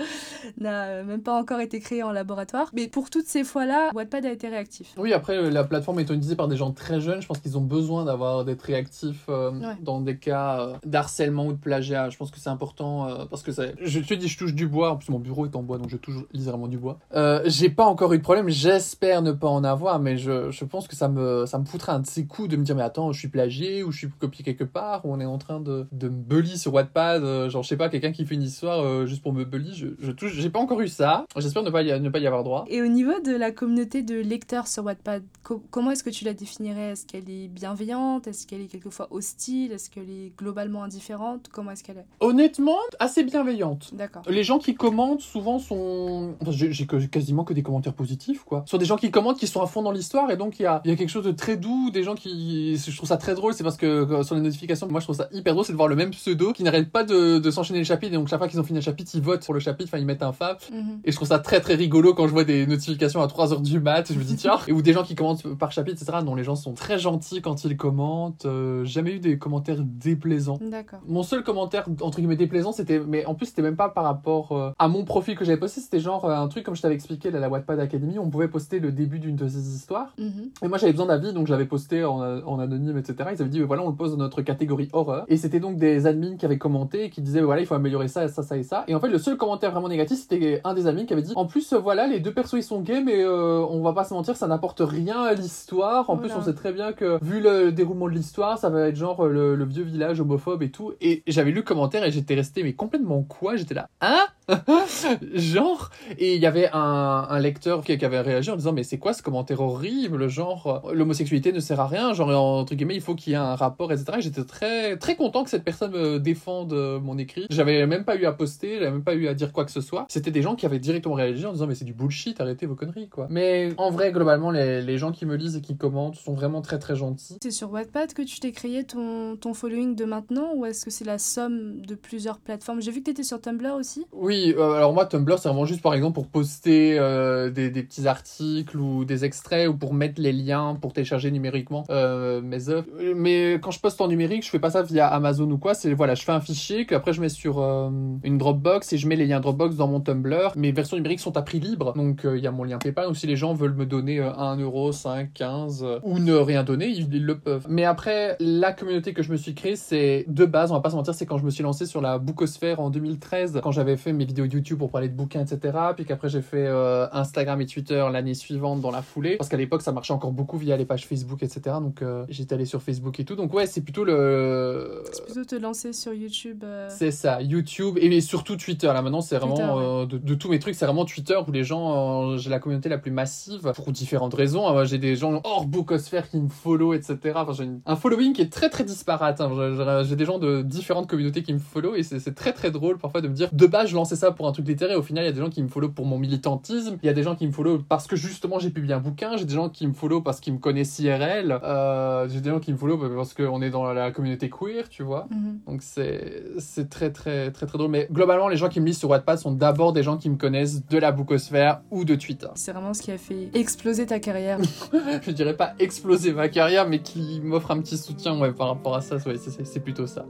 [laughs] n'a même pas encore été créé en laboratoire. Mais pour toutes ces fois-là, Wattpad a été réactif. Oui, après, euh, la plateforme étant utilisée par des gens très jeunes, je pense qu'ils ont besoin d'avoir d'être réactifs euh, Ouais. dans des cas euh, d'harcèlement ou de plagiat. Je pense que c'est important euh, parce que ça... je te dis, je touche du bois. En plus, mon bureau est en bois, donc je touche littéralement du bois. Euh, J'ai pas encore eu de problème. J'espère ne pas en avoir, mais je, je pense que ça me, ça me foutrait un de ces coups de me dire, mais attends, je suis plagié ou je suis copié quelque part ou on est en train de, de me bully sur Wattpad. euh, genre, je sais pas, quelqu'un qui fait une histoire euh, juste pour me bully. Je, je touche, j'ai pas encore eu ça. J'espère ne pas y, ne pas y avoir droit. Et au niveau de la communauté de lecteurs sur Wattpad, co- comment est-ce que tu la définirais? Est-ce qu'elle est bienveillante? Est-ce qu'elle est quelquefois hostile? Est-ce qu'elle est globalement indifférente? Comment est-ce qu'elle est? Honnêtement, assez bienveillante. D'accord. Les gens qui commentent souvent sont. Enfin, j'ai quasiment que des commentaires positifs, quoi. Ce sont des gens qui commentent, qui sont à fond dans l'histoire, et donc il y a, il y a quelque chose de très doux, des gens qui. Je trouve ça très drôle, c'est parce que euh, sur les notifications, moi je trouve ça hyper drôle, c'est de voir le même pseudo qui n'arrête pas de, de s'enchaîner les chapitres, et donc chaque fois qu'ils ont fini un chapitre, ils votent pour le chapitre, enfin ils mettent un fab. Mhm. Et je trouve ça très très rigolo quand je vois des notifications à 3h du mat, je me dis tiens, et ou des gens qui commentent par chapitre, etc. Non, les gens sont très gentils quand ils commentent, euh, jamais eu des commentaires déplaisants. D'accord. Mon seul commentaire entre guillemets déplaisant, c'était, mais en plus c'était même pas par rapport euh, à mon profil que j'avais posté, c'était genre euh, un truc comme je t'avais expliqué là, la Wattpad Academy, on pouvait poster le début d'une de ces histoires. Mhm. Et moi j'avais besoin d'avis, donc je l'avais posté en, en anonyme, etc. Ils avaient dit, mais voilà, on le pose dans notre catégorie horreur. Et c'était donc des admins qui avaient commenté et qui disaient, voilà, il faut améliorer ça, ça, ça et ça. Et en fait, le seul commentaire vraiment négatif, c'était un des admins qui avait dit, en plus, voilà, les deux persos ils sont gays, mais euh, on va pas se mentir, ça n'apporte rien à l'histoire. En plus, on sait très bien que vu le déroulement de l'histoire, ça va être genre euh, le, le vieux village homophobe et tout. Et j'avais lu le commentaire et j'étais resté, mais complètement quoi? J'étais là, hein? [laughs] genre, et il y avait un, un lecteur qui, qui avait réagi en disant mais c'est quoi ce commentaire horrible, genre euh, l'homosexualité ne sert à rien, genre entre guillemets il faut qu'il y ait un rapport, etc. Et j'étais très très content que cette personne me défende euh, mon écrit. J'avais même pas eu à poster, j'avais même pas eu à dire quoi que ce soit. C'était des gens qui avaient directement réagi en disant mais c'est du bullshit, arrêtez vos conneries quoi. Mais en vrai globalement les, les gens qui me lisent et qui commentent sont vraiment très très gentils. C'est sur Wattpad que tu t'es créé ton, ton following de maintenant ou est-ce que c'est la somme de plusieurs plateformes? J'ai vu que tu étais sur Tumblr aussi. Oui, euh, alors moi Tumblr c'est vraiment juste par exemple pour poster euh, des, petits articles ou des extraits ou pour mettre les liens pour télécharger numériquement euh, mes œuvres. Mais quand je poste en numérique, je fais pas ça via Amazon ou quoi. C'est voilà, je fais un fichier que après je mets sur une Dropbox et je mets les liens Dropbox dans mon Tumblr. Mes versions numériques sont à prix libre, donc il y a mon lien PayPal. Donc si les gens veulent me donner 1 euro, 5, 15 ou ne rien donner, ils, ils, le peuvent. Mais après, la communauté que je me suis créée, c'est de base, on va pas se mentir, c'est quand je me suis lancé sur la bookosphère en 2013, quand j'avais fait mes vidéos YouTube pour parler de bouquins, etc. Puis qu'après j'ai fait euh, Instagram et Twitter l'année suivante dans la foulée, parce qu'à l'époque ça marchait encore beaucoup via les pages Facebook, etc. Donc euh, j'étais allé sur Facebook et tout. Donc ouais, c'est plutôt le. C'est plutôt te lancer sur YouTube. Euh... C'est ça, YouTube et, surtout Twitter. Là maintenant, c'est vraiment ouais. de, de, tous mes trucs, c'est vraiment Twitter où les gens, j'ai la communauté la plus massive pour différentes raisons. Moi, j'ai des gens hors bookosphère qui me follow, etc. Enfin, j'ai une- un following qui est très très disparate. hein. J'ai- des gens de différentes communautés qui me follow et c'est très très drôle parfois de me dire de base je lançais ça pour un truc littéraire. Au final, il y a des gens qui me follow pour mon militantisme. Il y a des gens qui me follow parce que justement j'ai publié un bouquin. J'ai des gens qui me follow parce qu'ils me connaissent IRL. Euh, j'ai des gens qui me follow parce qu'on est dans la communauté queer, tu vois. Mhm. Donc c'est très très très très drôle. Mais globalement, les gens qui me lisent sur Wattpad sont d'abord des gens qui me connaissent de la bookosphère ou de Twitter. C'est vraiment ce qui a fait exploser ta carrière. [laughs] Je dirais pas exploser ma carrière, mais qui m'offre un petit soutien ouais, par rapport à ça. Ouais, c'est plutôt ça.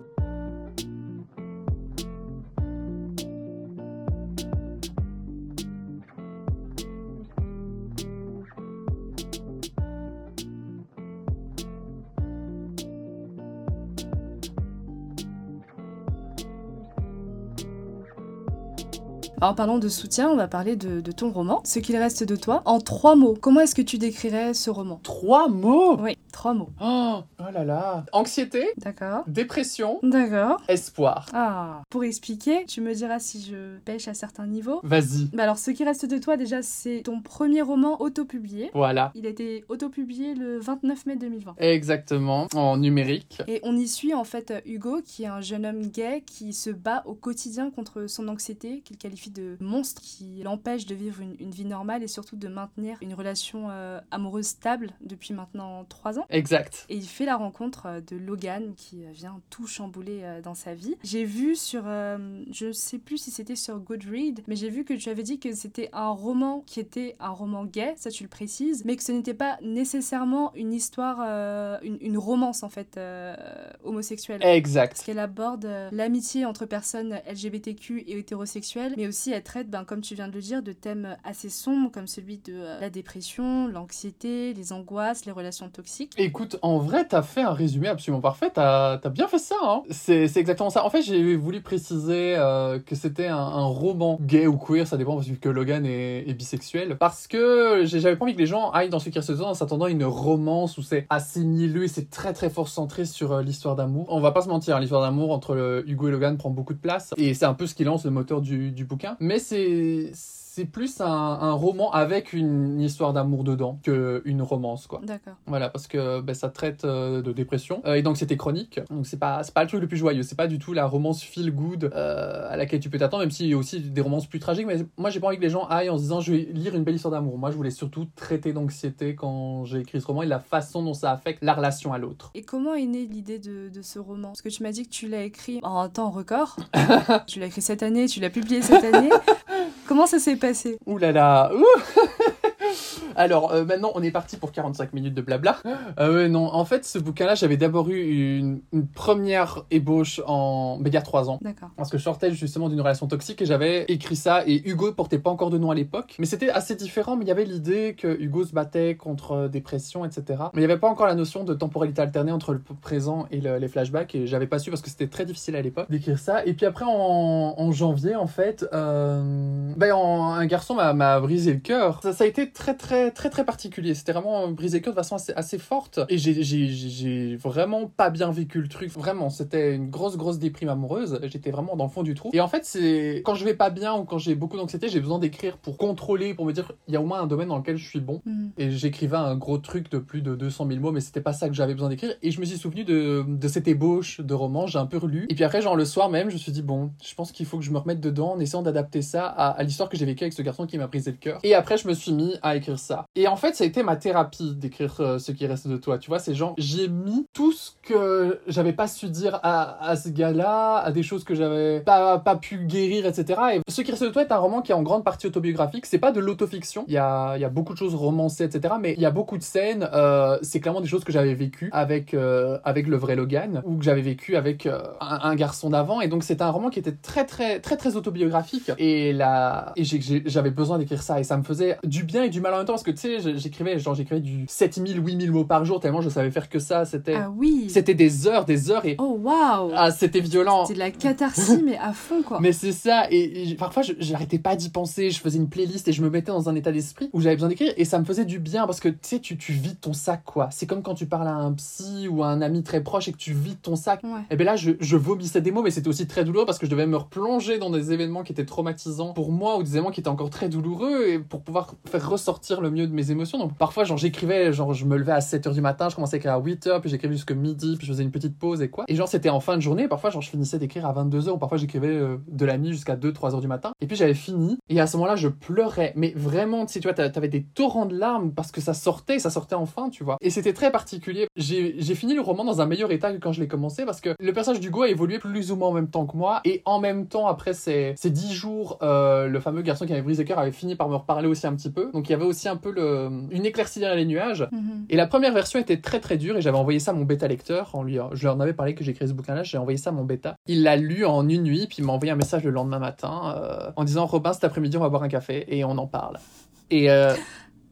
Alors, en parlant de soutien, on va parler de, de ton roman, Ce qu'il reste de toi. En trois mots, comment est-ce que tu décrirais ce roman? Trois mots? Oui, trois mots. oh, oh là là Anxiété, D'accord. dépression, D'accord. espoir. Ah, pour expliquer, tu me diras si je pêche à certains niveaux. Vas-y. Bah alors, Ce qui reste de toi, déjà, c'est ton premier roman autopublié. Voilà. Il a été autopublié le 29 mai 2020. Exactement. En numérique. Et on y suit en fait Hugo, qui est un jeune homme gay qui se bat au quotidien contre son anxiété, qu'il qualifie de monstre, qui l'empêche de vivre une, une vie normale et surtout de maintenir une relation euh, amoureuse stable depuis maintenant trois ans. Exact. Et il fait la rencontre euh, de Logan qui euh, vient tout chambouler euh, dans sa vie. J'ai vu sur, euh, je sais plus si c'était sur Goodread, mais j'ai vu que tu avais dit que c'était un roman qui était un roman gay, ça tu le précises, mais que ce n'était pas nécessairement une histoire, euh, une, une romance en fait euh, homosexuelle. Parce Exact. qu'elle aborde l'amitié entre personnes LGBTQ et hétérosexuelles, mais aussi elle traite, ben, comme tu viens de le dire, de thèmes assez sombres comme celui de la dépression, l'anxiété, les angoisses, les relations toxiques. Écoute, en vrai, t'as fait un résumé absolument parfait. T'as as bien fait ça. Hein c'est exactement ça. En fait, j'ai voulu préciser euh, que c'était un, un roman gay ou queer, ça dépend vu que Logan est, est bisexuel. Parce que j'avais pas envie que les gens aillent dans ce reste en s'attendant à une romance où c'est et c'est très très fort centré sur euh, l'histoire d'amour. On va pas se mentir, l'histoire d'amour entre euh, Hugo et Logan prend beaucoup de place et c'est un peu ce qui lance le moteur du, du bouquin. Mais c'est c'est plus un, un roman avec une histoire d'amour dedans que une romance quoi. D'accord. Voilà, parce que ben, ça traite euh, de dépression euh, et donc c'était chronique. Donc c'est pas pas le truc le plus joyeux, c'est pas du tout la romance feel good euh, à laquelle tu peux t'attendre, même s'il y a aussi des romances plus tragiques. Mais moi j'ai pas envie que les gens aillent en se disant je vais lire une belle histoire d'amour. Moi je voulais surtout traiter d'anxiété quand j'ai écrit ce roman et la façon dont ça affecte la relation à l'autre. Et comment est née l'idée de, de ce roman? Parce que tu m'as dit que tu l'as écrit en temps record. [laughs] tu l'as écrit cette année, tu l'as publié cette année. [laughs] comment ça s'est passé Ouh là là [laughs] Alors euh, maintenant on est parti pour 45 minutes de blabla. Euh, non, en fait ce bouquin-là j'avais d'abord eu une, une première ébauche en ben, il y a 3 ans. D'accord. Parce que je sortais justement d'une relation toxique et j'avais écrit ça et Hugo portait pas encore de nom à l'époque. Mais c'était assez différent, mais il y avait l'idée que Hugo se battait contre euh, dépression, etc. Mais il n'y avait pas encore la notion de temporalité alternée entre le présent et le- les flashbacks et j'avais pas su parce que c'était très difficile à l'époque d'écrire ça. Et puis après en, en janvier en fait, euh, ben, en- un garçon m'a- m'a brisé le cœur. Ça, ça a été très très très très très particulier. C'était vraiment brisé cœur de façon assez, assez forte. Et j'ai vraiment pas bien vécu le truc. Vraiment, c'était une grosse grosse déprime amoureuse. J'étais vraiment dans le fond du trou. Et en fait, c'est quand je vais pas bien ou quand j'ai beaucoup d'anxiété, j'ai besoin d'écrire pour contrôler, pour me dire il y a au moins un domaine dans lequel je suis bon. Mm. Et j'écrivais un gros truc de plus de 200 000 mots, mais c'était pas ça que j'avais besoin d'écrire. Et je me suis souvenu de, de cette ébauche de roman, j'ai un peu relu. Et puis après, genre le soir même, je me suis dit, bon, je pense qu'il faut que je me remette dedans en essayant d'adapter ça à, à l'histoire que j'ai vécue avec ce garçon qui m'a brisé le cœur. Et après, je me suis mis à écrire ça. Et en fait, ça a été ma thérapie d'écrire euh, ce qui reste de toi. Tu vois, c'est genre, j'ai mis tout ce que j'avais pas su dire à, à ce gars-là, à des choses que j'avais pas, pas pu guérir, etc. Et ce qui reste de toi est un roman qui est en grande partie autobiographique. C'est pas de l'autofiction. Il y a, y a beaucoup de choses romancées, etc. Mais il y a beaucoup de scènes. euh, c'est clairement des choses que j'avais vécues avec, euh, avec le vrai Logan ou que j'avais vécu avec un, garçon d'avant. Et donc, c'était un roman qui était très, très, très, très autobiographique. Et là, et j'avais besoin d'écrire ça. Et ça me faisait du bien et du mal en même temps parce que tu sais, j'écrivais, genre, j'écrivais du 7000, 8000 mots par jour tellement je savais faire que ça. C'était, Ah oui. c'était des heures, des heures et. Oh waouh. Ah, c'était violent. C'est de la catharsis, mais à fond quoi. Mais c'est ça, et, et parfois j'arrêtais pas d'y penser, je faisais une playlist et je me mettais dans un état d'esprit où j'avais besoin d'écrire et ça me faisait du bien parce que tu sais, tu, tu vides ton sac quoi. C'est comme quand tu parles à un psy ou à un ami très proche et que tu vides ton sac. Ouais. Et bien là, je, je vomissais des mots, mais c'était aussi très douloureux parce que je devais me replonger dans des événements qui étaient traumatisants pour moi ou des événements qui étaient encore très douloureux et pour pouvoir faire ressortir le mieux de mes émotions. Donc parfois, genre, j'écrivais, genre, je me levais à 7h du matin, je commençais à écrire à 8h, puis j'écrivais jusqu'à midi, puis je faisais une petite pause et quoi. Et genre, c'était en fin de journée, parfois, genre, je finissais d'écrire à 22h ou parfois j'écrivais euh, de la nuit jusqu'à 2-3h du matin. Et puis j'avais fini et à ce moment-là, je pleurais. Mais vraiment, tu sais, tu vois, t'a- t'avais des torrents de larmes parce que ça sortait, ça sortait enfin, tu vois. Et c'était très particulier. J'ai fini le roman dans un meilleur état que quand je l'ai commencé parce que le personnage d'Hugo a évolué plus ou moins en même temps que moi. Et en même temps, après ces, ces 10 jours, euh, le fameux garçon qui avait brisé le cœur avait fini par me reparler aussi un petit peu. Donc avait aussi un peu le, une éclaircie derrière les nuages. Mhm. Et la première version était très très dure et j'avais envoyé ça à mon bêta lecteur. En lui, je lui en avais parlé que j'ai écrit ce bouquin-là, j'ai envoyé ça à mon bêta. Il l'a lu en une nuit, puis il m'a envoyé un message le lendemain matin euh, en disant Robin, cet après-midi, on va boire un café et on en parle. Et euh,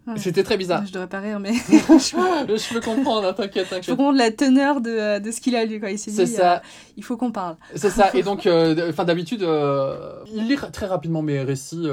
Ouais. c'était très bizarre. Je devrais pas rire, mais [laughs] je peux comprendre, hein, t'inquiète, je t'inquiète. comprendre la teneur de, euh, de ce qu'il a lu. Quoi. Il s'est dit, ça. euh, il faut qu'on parle. C'est ça, et donc, [laughs] euh, d'habitude, euh, il lit très rapidement mes récits,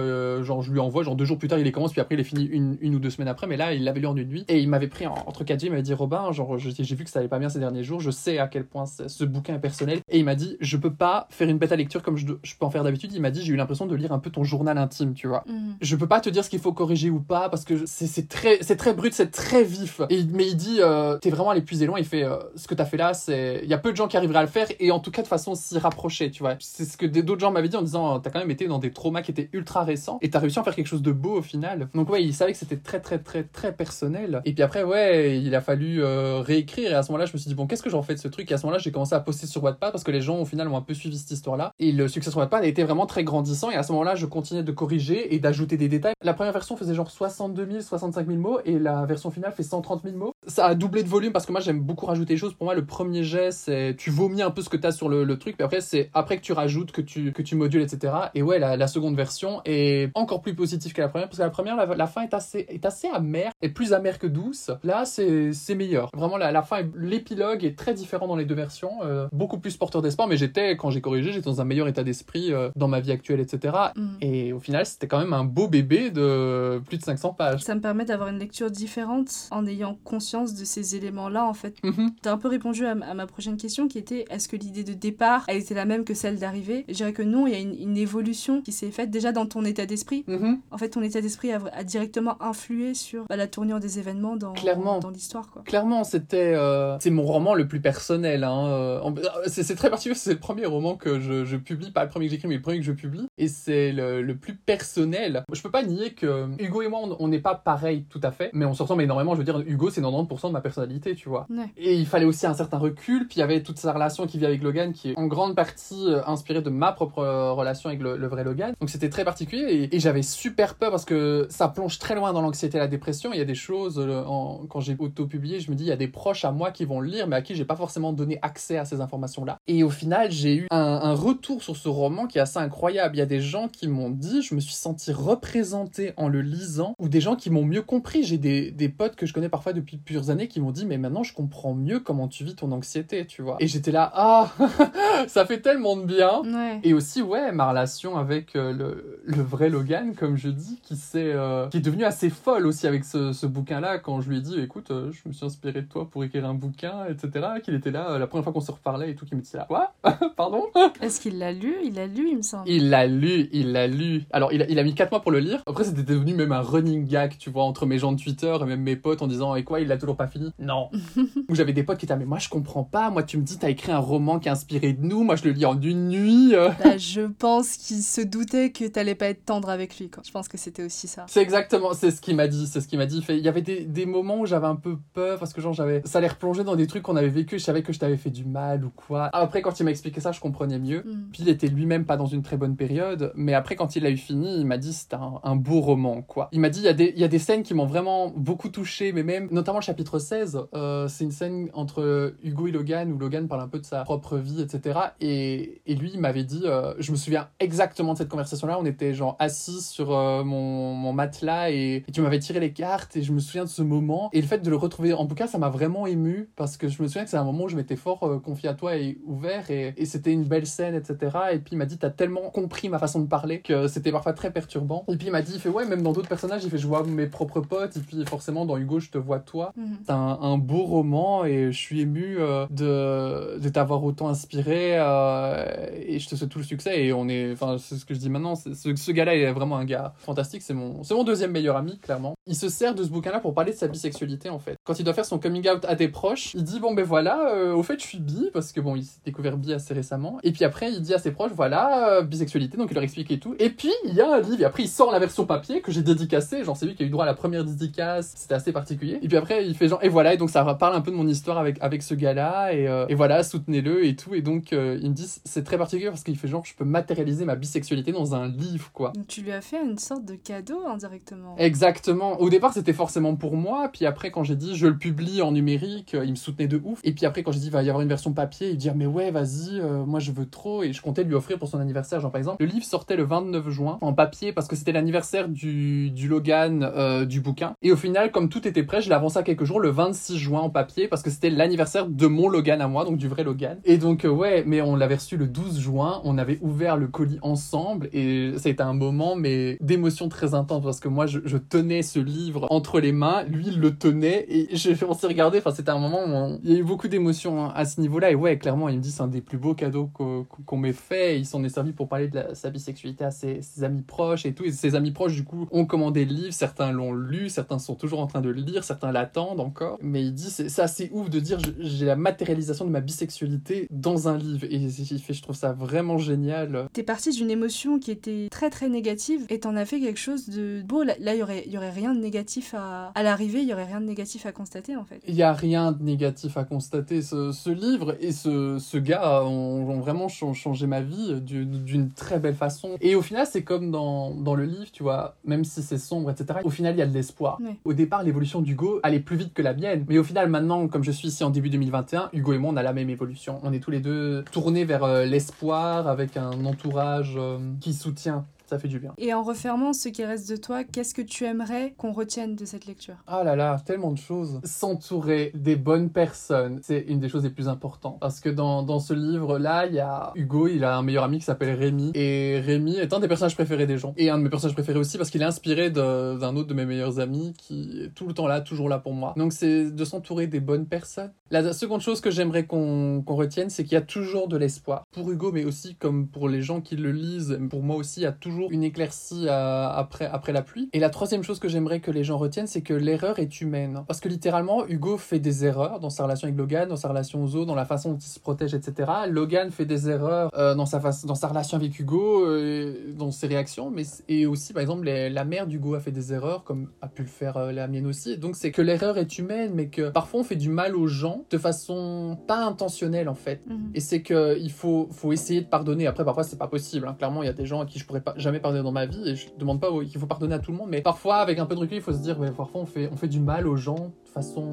genre je lui envoie, genre deux jours plus tard il les commence, puis après il les finit une, une ou deux semaines après, mais là il l'avait lu en une nuit, et il m'avait pris en- entre quatre yeux, il m'avait dit Robin, genre je- j'ai vu que ça allait pas bien ces derniers jours, je sais à quel point ce bouquin est personnel, et il m'a dit je peux pas faire une bêta lecture comme je, je peux en faire d'habitude, il m'a dit j'ai eu l'impression de lire un peu ton journal intime, tu vois. Mhm. Je peux pas te dire ce qu'il faut corriger ou pas parce que c'est très très brut, c'est très vif. Mais il dit euh, t'es vraiment allé puiser loin. Il fait euh, ce que t'as fait là, c'est il y a peu de gens qui arriveraient à le faire et en tout cas de façon si rapprochée, tu vois. C'est ce que d'autres gens m'avaient dit en disant t'as quand même été dans des traumas qui étaient ultra récents et t'as réussi à en faire quelque chose de beau au final. Donc ouais, il savait que c'était très très très très personnel. Et puis après ouais, il a fallu euh, réécrire et à ce moment-là je me suis dit bon qu'est-ce que j'en fais de ce truc? Et à ce moment-là j'ai commencé à poster sur Wattpad parce que les gens au final ont un peu suivi cette histoire-là et le succès sur Wattpad a été vraiment très grandissant et à ce moment-là je continuais de corriger et d'ajouter des détails. La première version faisait genre 62 000, 65 000 mots et la version finale fait 130 000 mots. Ça a doublé de volume parce que moi j'aime beaucoup rajouter des choses. Pour moi le premier jet c'est tu vomis un peu ce que t'as sur le, le truc puis après c'est après que tu rajoutes, que tu, que tu modules etc. Et ouais la, la seconde version est encore plus positive que la première parce que la première la, la fin est assez, est assez amère et plus amère que douce. Là c'est c'est meilleur. Vraiment la, la fin, est- l'épilogue est très différent dans les deux versions. euh, beaucoup plus porteur d'espoir mais j'étais quand j'ai corrigé j'étais dans un meilleur état d'esprit euh, dans ma vie actuelle etc. Mhm. Et au final, c'était quand même un beau bébé de plus de 500 pages. Ça me permet d'avoir une lecture différente en ayant conscience de ces éléments-là, en fait. Mhm. T'as un peu répondu à, ma prochaine question qui était est-ce que l'idée de départ, elle était la même que celle d'arrivée? Je dirais que non, il y a une, une évolution qui s'est faite déjà dans ton état d'esprit. Mhm. En fait, ton état d'esprit a, a directement influé sur bah, la tournure des événements dans, Clairement. dans l'histoire. Clairement, c'était euh, c'est mon roman le plus personnel. Hein. euh, en- C'est très particulier, c'est le premier roman que je, je publie, pas le premier que j'écris, mais le premier que je publie. Et c'est le, le plus personnel. Je peux pas nier que Hugo et moi, on n'est pas pareil tout à fait, mais on se ressemble énormément. Je veux dire, Hugo, c'est 90% de ma personnalité, tu vois. Ouais. Et il fallait aussi un certain recul, puis il y avait toute sa relation qui vit avec Logan, qui est en grande partie euh, inspirée de ma propre euh, relation avec le, le vrai Logan. Donc c'était très particulier, et, et j'avais super peur parce que ça plonge très loin dans l'anxiété et la dépression. Il y a des choses, euh, en- quand j'ai auto-publié, je me dis, il y a des proches à moi qui vont le lire, mais à qui j'ai pas forcément donné accès à ces informations-là. Et au final, j'ai eu un, un retour sur ce roman qui est assez incroyable. Il y a des gens qui m'ont dit, je me suis senti représenté en le lisant, ou des gens qui qui m'ont mieux compris. J'ai des, des potes que je connais parfois depuis plusieurs années qui m'ont dit, mais maintenant je comprends mieux comment tu vis ton anxiété, tu vois. Et j'étais là, ah, [laughs] ça fait tellement de bien. Ouais. Et aussi, ouais, ma relation avec euh, le, le vrai Logan, comme je dis, qui, s'est, euh, qui est devenue assez folle aussi avec ce, ce bouquin-là, quand je lui ai dit, écoute, euh, je me suis inspiré de toi pour écrire un bouquin, etc., qu'il était là, la première fois qu'on se reparlait et tout, qu'il me disait là, quoi? [laughs] Pardon? Est-ce qu'il l'a lu? Il l'a lu, il me semble. Il l'a lu, il l'a lu. Alors, il a, il a mis 4 mois pour le lire. Après, c'était devenu même un running gag, tu vois, entre mes gens de Twitter et même mes potes en disant, et quoi, il l'a toujours pas fini? Non. [laughs] Ou j'avais des potes qui étaient, mais moi, je comprends pas. Moi, tu me dis, t'as écrit un roman qui est inspiré de nous. Moi, je le lis en une nuit. euh. Bah, je pense qu'il se doutait que t'allais pas être tendre avec lui. Quoi. Je pense que c'était aussi ça. C'est exactement, c'est ce qu'il m'a dit, c'est ce qu'il m'a dit. Il fait- Il y avait des, des moments où j'avais un peu peur parce que genre j'avais, ça allait replonger dans des trucs qu'on avait vécu. Je savais que je t'avais fait du mal ou quoi. Après, quand il m'a expliqué ça, je comprenais mieux. Mm. Puis il était lui-même pas dans une très bonne période, mais après quand il a eu fini, il m'a dit c'était un, un beau roman quoi. Il m'a dit il y, a des- il y a des scènes qui m'ont vraiment beaucoup touché, mais même notamment le chapitre 16, euh, c'est une scène entre Hugo et Logan où Logan parle un peu de sa propre vie, etc. Et, et lui il m'avait dit, euh, je me souviens exactement de cette conversation-là, on était genre assis sur euh, mon, matelas et, tu m'avais tiré les cartes et je me souviens de ce moment. Et le fait de le retrouver en bouquin, ça m'a vraiment ému parce que je me souviens que c'est un moment où je m'étais fort confié à toi et ouvert et, et c'était une belle scène, etc. Et puis il m'a dit, t'as tellement compris ma façon de parler que c'était parfois très perturbant. Et puis il m'a dit, il fait ouais, même dans d'autres personnages, il fait je vois mes propres potes et puis forcément dans Hugo, je te vois toi. Mhm. C'est un, un beau roman et je suis ému euh, de, de t'avoir autant inspiré euh, et je te souhaite tout le succès et on est, enfin c'est ce que je dis maintenant, ce, ce gars-là est vraiment un gars fantastique, c'est mon, c'est mon deuxième meilleur ami clairement. Il se sert de ce bouquin-là pour parler de sa bisexualité en fait. Quand il doit faire son coming out à des proches, il dit bon ben voilà, euh, au fait je suis bi parce que bon il s'est découvert bi assez récemment et puis après il dit à ses proches voilà bisexualité donc il leur explique et tout et puis il y a un livre et après il sort la version papier que j'ai dédicacé genre c'est lui qui a eu droit à la première dédicace c'était assez particulier et puis après il fait genre et voilà et donc ça parle un peu de mon histoire avec avec ce gars là et, euh, et voilà soutenez-le et tout et donc euh, il me dit c'est très particulier parce qu'il fait genre je peux matérialiser ma bisexualité dans un livre quoi tu lui as fait une sorte de cadeau indirectement. Exactement. Au départ, c'était forcément pour moi. Puis après, quand j'ai dit je le publie en numérique, euh, il me soutenait de ouf. Et puis après, quand j'ai dit va y avoir une version papier, il me dit mais ouais, vas-y, euh, moi je veux trop. Et je comptais lui offrir pour son anniversaire. Genre par exemple, le livre sortait le 29 juin en papier parce que c'était l'anniversaire du, du Logan euh, du bouquin. Et au final, comme tout était prêt, je l'ai avancé à quelques jours le 26 juin en papier parce que c'était l'anniversaire de mon Logan à moi, donc du vrai Logan. Et donc euh, ouais, mais on l'avait reçu le 12 juin. On avait ouvert le colis ensemble et ça a été un moment mais d'émotion très intense parce que moi je, tenais ce livre entre les mains, lui il le tenait et je, [laughs] on s'est regardé. Enfin c'était un moment où il y a eu beaucoup d'émotions hein, à ce niveau-là et ouais clairement il me dit c'est un des plus beaux cadeaux qu'on qu'on m'ait fait. Il s'en est servi pour parler de la- sa bisexualité à ses, ses amis proches et tout. Et ses amis proches du coup ont commandé le livre, certains l'ont lu, certains sont toujours en train de le lire, certains l'attendent encore. Mais il dit c'est assez ouf de dire j'ai la matérialisation de ma bisexualité dans un livre et il fait je trouve ça vraiment génial. T'es parti d'une émotion qui était très très négative et t'en as fait quelque chose de beau. Là, il y aurait, y aurait rien de négatif à, à l'arrivée, il y aurait rien de négatif à constater en fait. Il n'y a rien de négatif à constater. Ce, ce livre et ce, ce gars ont, ont vraiment ch- changé ma vie d'une d'une très belle façon. Et au final, c'est comme dans, dans le livre, tu vois, même si c'est sombre, etc., au final, il y a de l'espoir. Au départ, l'évolution d'Hugo allait plus vite que la mienne. Mais au final, maintenant, comme je suis ici en début 2021, Hugo et moi, on a la même évolution. On est tous les deux tournés vers euh, l'espoir avec un entourage euh, qui soutient. Ça fait du bien. Et en refermant ce qui reste de toi, qu'est-ce que tu aimerais qu'on retienne de cette lecture? Ah là là, tellement de choses. S'entourer des bonnes personnes, c'est une des choses les plus importantes. Parce que dans, dans ce livre-là, il y a Hugo, il a un meilleur ami qui s'appelle Rémi. Et Rémi est un des personnages préférés des gens. Et un de mes personnages préférés aussi parce qu'il est inspiré d'un autre de mes meilleurs amis qui est tout le temps là, toujours là pour moi. Donc c'est de s'entourer des bonnes personnes. La seconde chose que j'aimerais qu'on qu'on retienne, c'est qu'il y a toujours de l'espoir. Pour Hugo, mais aussi comme pour les gens qui le lisent, pour moi aussi, il y a toujours une éclaircie après, après la pluie. Et la troisième chose que j'aimerais que les gens retiennent, c'est que l'erreur est humaine. Parce que littéralement, Hugo fait des erreurs dans sa relation avec Logan, dans sa relation aux autres, dans la façon dont il se protège, etc. Logan fait des erreurs euh, dans, sa dans sa relation avec Hugo, euh, dans ses réactions, mais et aussi, par exemple, les- la mère d'Hugo a fait des erreurs, comme a pu le faire euh, la mienne aussi. Donc c'est que l'erreur est humaine, mais que parfois on fait du mal aux gens de façon pas intentionnelle en fait. Mhm. Et c'est que il faut, faut essayer de pardonner. Après, parfois, c'est pas possible. hein. Clairement, il y a des gens à qui je pourrais pas, jamais pardonner dans ma vie. Et je demande pas qu'il faut pardonner à tout le monde. Mais parfois, avec un peu de recul, il faut se dire, parfois, on fait, on fait du mal aux gens de façon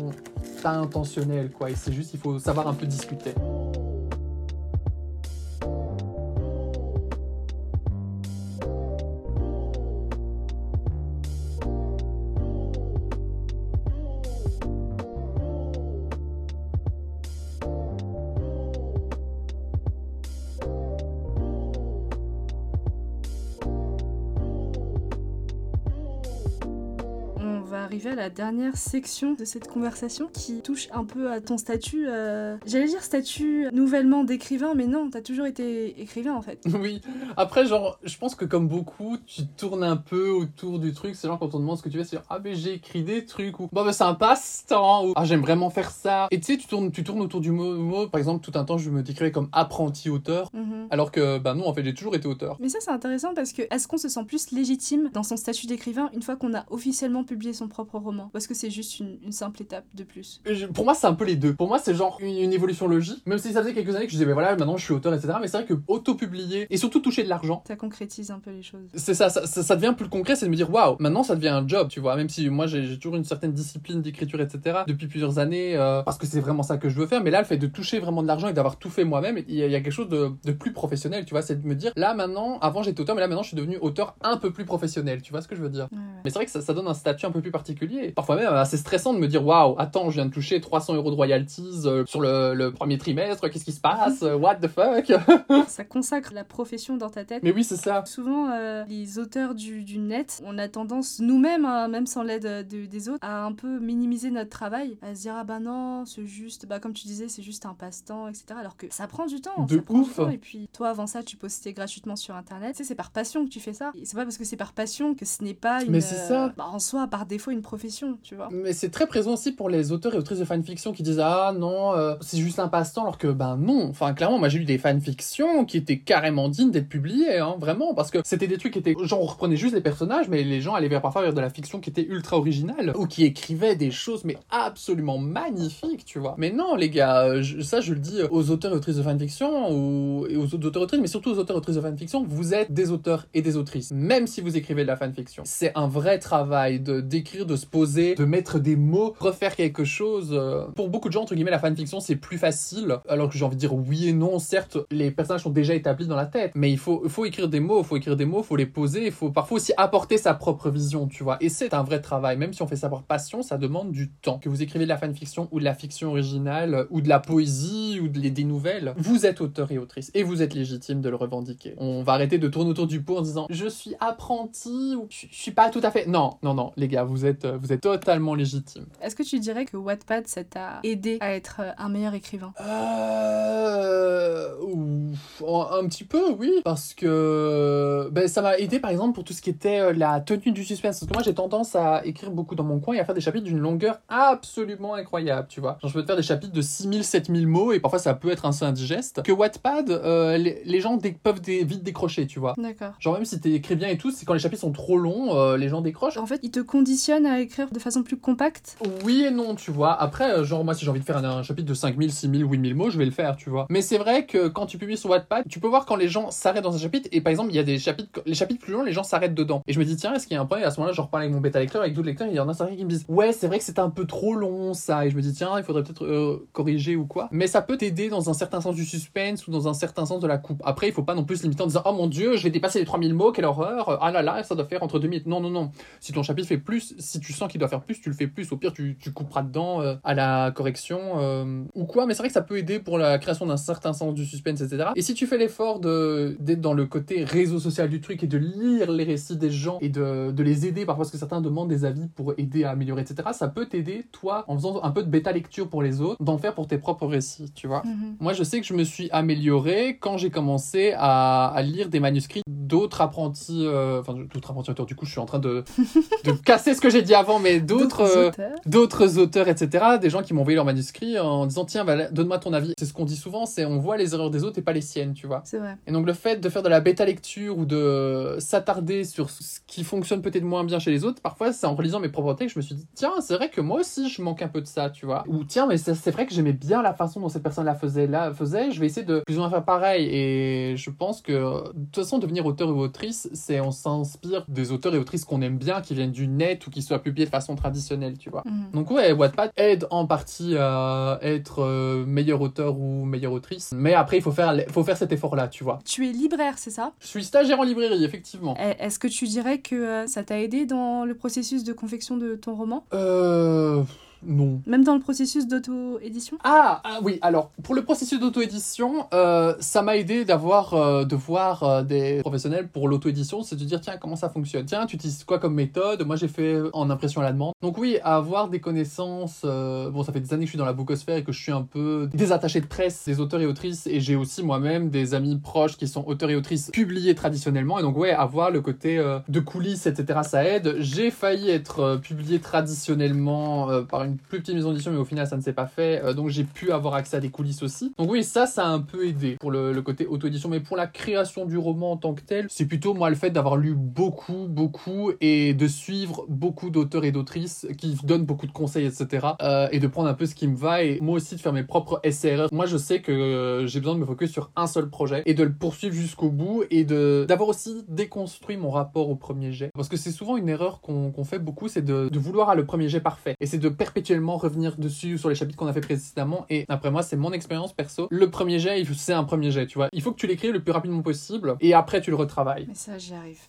pas intentionnelle, quoi. Et c'est juste, il faut savoir un peu discuter. Va arriver à la dernière section de cette conversation qui touche un peu à ton statut. euh, J'allais dire statut nouvellement d'écrivain, mais non, t'as toujours été écrivain en fait. [laughs] Oui. Après, genre, je pense que comme beaucoup, tu tournes un peu autour du truc. C'est genre quand on demande ce que tu fais, c'est genre, ah, mais j'ai écrit des trucs, ou bon, ben c'est un passe-temps, ou ah, j'aime vraiment faire ça. Et tu sais, tu tournes, tu tournes autour du mot, mot. Par exemple, tout un temps, je me décrivais comme apprenti auteur, Mhm. alors que, bah non, en fait, j'ai toujours été auteur. Mais ça, c'est intéressant parce que est-ce qu'on se sent plus légitime dans son statut d'écrivain une fois qu'on a officiellement publié son propre roman est-ce que c'est juste une, une simple étape de plus? Je- Pour moi, c'est un peu les deux. Pour moi, c'est genre une, une évolution logique. Même si ça faisait quelques années que je disais, mais voilà, maintenant je suis auteur, etc. Mais c'est vrai que auto-publier et surtout toucher de l'argent, Ça concrétise un peu les choses. c'est ça, ça, ça, ça devient plus concret, c'est de me dire, waouh, maintenant ça devient un job, tu vois. Même si moi j'ai toujours une certaine discipline d'écriture, etc. depuis plusieurs années, euh, parce que c'est vraiment ça que je veux faire. Mais là, le fait de toucher vraiment de l'argent et d'avoir tout fait moi-même, il y, a- il y a quelque chose de, de plus professionnel, tu vois. C'est de me dire, là maintenant, avant j'étais auteur, mais là maintenant je suis devenu auteur un peu plus professionnel, tu vois ce que je veux dire? Ouais, ouais. Mais c'est vrai que ça, ça donne un statut un peu plus particulier. Parfois même assez stressant de me dire waouh, attends, je viens de toucher 300 euros de royalties euh, sur le, le premier trimestre, qu'est-ce qui se passe Euh, What the fuck? [laughs] Ça consacre la profession dans ta tête. Mais oui, c'est ça. Souvent, euh, les auteurs du, du net, on a tendance, nous-mêmes, hein, même sans l'aide euh, de- des autres, à un peu minimiser notre travail, à se dire ah bah non, c'est juste, bah comme tu disais, c'est juste un passe-temps, etc. Alors que ça prend du temps. De ça prend ouf. Du temps. Et puis toi, avant ça, tu postais gratuitement sur Internet. Tu sais, c'est par passion que tu fais ça. Et C'est pas parce que c'est par passion que ce n'est pas une, Mais c'est ça. euh, bah, en soi, par défaut, une profession, tu vois. Mais c'est très présent aussi pour les auteurs et autrices de fanfiction qui disent ah non euh, c'est juste un passe-temps alors que ben non. Enfin clairement moi j'ai lu des fanfictions qui étaient carrément dignes d'être publiées hein, vraiment parce que c'était des trucs qui étaient genre on reprenait juste les personnages mais les gens allaient vers parfois vers de la fiction qui était ultra originale ou qui écrivaient des choses mais absolument magnifiques tu vois. Mais non les gars euh, ça je le dis aux auteurs et autrices de fanfiction ou et aux autres auteurs et autrices mais surtout aux auteurs et autrices de fanfiction vous êtes des auteurs et des autrices même si vous écrivez de la fanfiction. C'est un vrai travail d'écrire de se poser de mettre des mots. refaire quelque chose euh, pour beaucoup de gens entre guillemets la fanfiction c'est plus facile. Alors que j'ai envie de dire oui et non certes les personnages sont déjà établis dans la tête. Mais il faut faut écrire des mots il faut écrire des mots il faut les poser il faut parfois aussi apporter sa propre vision tu vois. Et c'est un vrai travail. Même si on fait ça par passion ça demande du temps. Que vous écrivez de la fanfiction ou de la fiction originale euh, ou de la poésie ou de- des nouvelles vous êtes auteur et autrice. Et vous êtes légitime de le revendiquer. On va arrêter de tourner autour du pot en disant je suis apprenti ou je suis pas tout à fait non non non les gars vous êtes euh, vous êtes totalement légitime Est-ce que tu dirais que Wattpad, ça t'a aidé à être euh, un meilleur écrivain? Euh... ouf, Un petit peu, oui. Parce que ben, ça m'a aidé, par exemple, pour tout ce qui était euh, la tenue du suspense. Parce que moi, j'ai tendance à écrire beaucoup dans mon coin et à faire des chapitres d'une longueur absolument incroyable, tu vois. Genre, je peux te faire des chapitres de 6000, 7000 mots et parfois ça peut être un peu indigeste. Que Wattpad, euh, les, les gens peuvent dé- vite décrocher, tu vois. D'accord. Genre, même si t'écris bien et tout, c'est quand les chapitres sont trop longs, euh, les gens décrochent. En fait, il te conditionne à écrire de façon plus compacte? Oui et non, tu vois. Après, euh, genre, moi, si j'ai envie de faire un, chapitre de 5000, 6000, 8000 mots, je vais le faire, tu vois. Mais c'est vrai que quand tu publies sur Wattpad, tu peux voir quand les gens s'arrêtent dans un chapitre, et par exemple, il y a des chapitres, les chapitres plus longs, les gens s'arrêtent dedans. Et je me dis, tiens, est-ce qu'il y a un problème? Et à ce moment-là, je reparle avec mon bêta lecteur, avec d'autres lecteurs, il y en a certains qui me disent, ouais, c'est vrai que c'est un peu trop long, ça. Et je me dis, tiens, il faudrait peut-être euh, corriger ou quoi. Mais ça peut t'aider dans un certain sens du suspense ou dans un certain sens de la coupe. Après, il faut pas non plus se limiter en disant, oh mon dieu, je vais dépasser les 3000 mots, quelle horreur. Ah là là, ça doit faire entre 2000. Non, non, non. Si ton chapitre fait plus, si tu sens qu'il doit faire plus, tu le fais plus. Au pire, tu, tu couperas dedans euh, à la correction euh, ou quoi. Mais c'est vrai que ça peut aider pour la création d'un certain sens du suspense, etc. Et si tu fais l'effort d'être dans le côté réseau social du truc et de lire les récits des gens et de, de les aider parfois parce que certains demandent des avis pour aider à améliorer, etc. Ça peut t'aider, toi, en faisant un peu de bêta lecture pour les autres, d'en faire pour tes propres récits, tu vois. Mhm. Moi, je sais que je me suis amélioré quand j'ai commencé à, à lire des manuscrits d'autres apprentis, euh, enfin d'autres apprentis auteurs. Du coup, je suis en train de, [laughs] de casser ce que j'ai dit avant, mais d'autres, euh, auteurs. d'autres auteurs, etc. Des gens qui m'ont envoyé leurs manuscrits en disant tiens, bah, donne-moi ton avis. C'est ce qu'on dit souvent, c'est on voit les erreurs des autres et pas les siennes, tu vois. C'est vrai. Et donc le fait de faire de la bêta lecture ou de s'attarder sur ce qui fonctionne peut-être moins bien chez les autres, parfois c'est en relisant mes propres textes, je me suis dit tiens, c'est vrai que moi aussi je manque un peu de ça, tu vois. Ou tiens, mais c'est c'est vrai que j'aimais bien la façon dont cette personne la faisait, là faisait, je vais essayer de plus ou moins faire pareil. Et je pense que de toute façon devenir auteur ou autrice, c'est on s'inspire des auteurs et autrices qu'on aime bien, qui viennent du net ou qui soient publiés de façon traditionnelle, tu vois. Mhm. Donc ouais, Wattpad aide en partie à être euh, meilleur auteur ou meilleure autrice, mais après il faut faire, faut faire cet effort-là, tu vois. Tu es libraire, c'est ça? Je suis stagiaire en librairie, effectivement. Eh, Est-ce que tu dirais que euh, ça t'a aidé dans le processus de confection de ton roman? Euh... non. Même dans le processus d'auto-édition? Ah, ah oui, alors pour le processus d'auto-édition, euh, ça m'a aidé d'avoir euh, de voir euh, des professionnels pour l'auto-édition, c'est de dire tiens comment ça fonctionne? Tiens, tu utilises quoi comme méthode? Moi j'ai fait en impression à la demande. Donc oui, avoir des connaissances. euh, bon, ça fait des années que je suis dans la bookosphère et que je suis un peu désattaché de presse des auteurs et autrices et j'ai aussi moi-même des amis proches qui sont auteurs et autrices publiés traditionnellement et donc ouais, avoir le côté euh, de coulisses etc. ça aide. J'ai failli être euh, publié traditionnellement euh, par une plus petite maison d'édition mais au final ça ne s'est pas fait euh, donc j'ai pu avoir accès à des coulisses aussi. Donc oui, ça ça a un peu aidé pour le, côté auto-édition mais pour la création du roman en tant que tel, c'est plutôt moi le fait d'avoir lu beaucoup beaucoup et de suivre beaucoup d'auteurs et d'autrices qui donnent beaucoup de conseils etc. euh, et de prendre un peu ce qui me va et moi aussi de faire mes propres SRR. Moi je sais que euh, j'ai besoin de me focus sur un seul projet et de le poursuivre jusqu'au bout et de d'avoir aussi déconstruit mon rapport au premier jet parce que c'est souvent une erreur qu'on fait beaucoup c'est de, vouloir à le premier jet parfait et c'est de revenir dessus sur les chapitres qu'on a fait précédemment. Et après moi c'est mon expérience perso. Le premier jet c'est un premier jet tu vois. Il faut que tu l'écris le plus rapidement possible et après tu le retravailles. Mais ça, j'y arrive.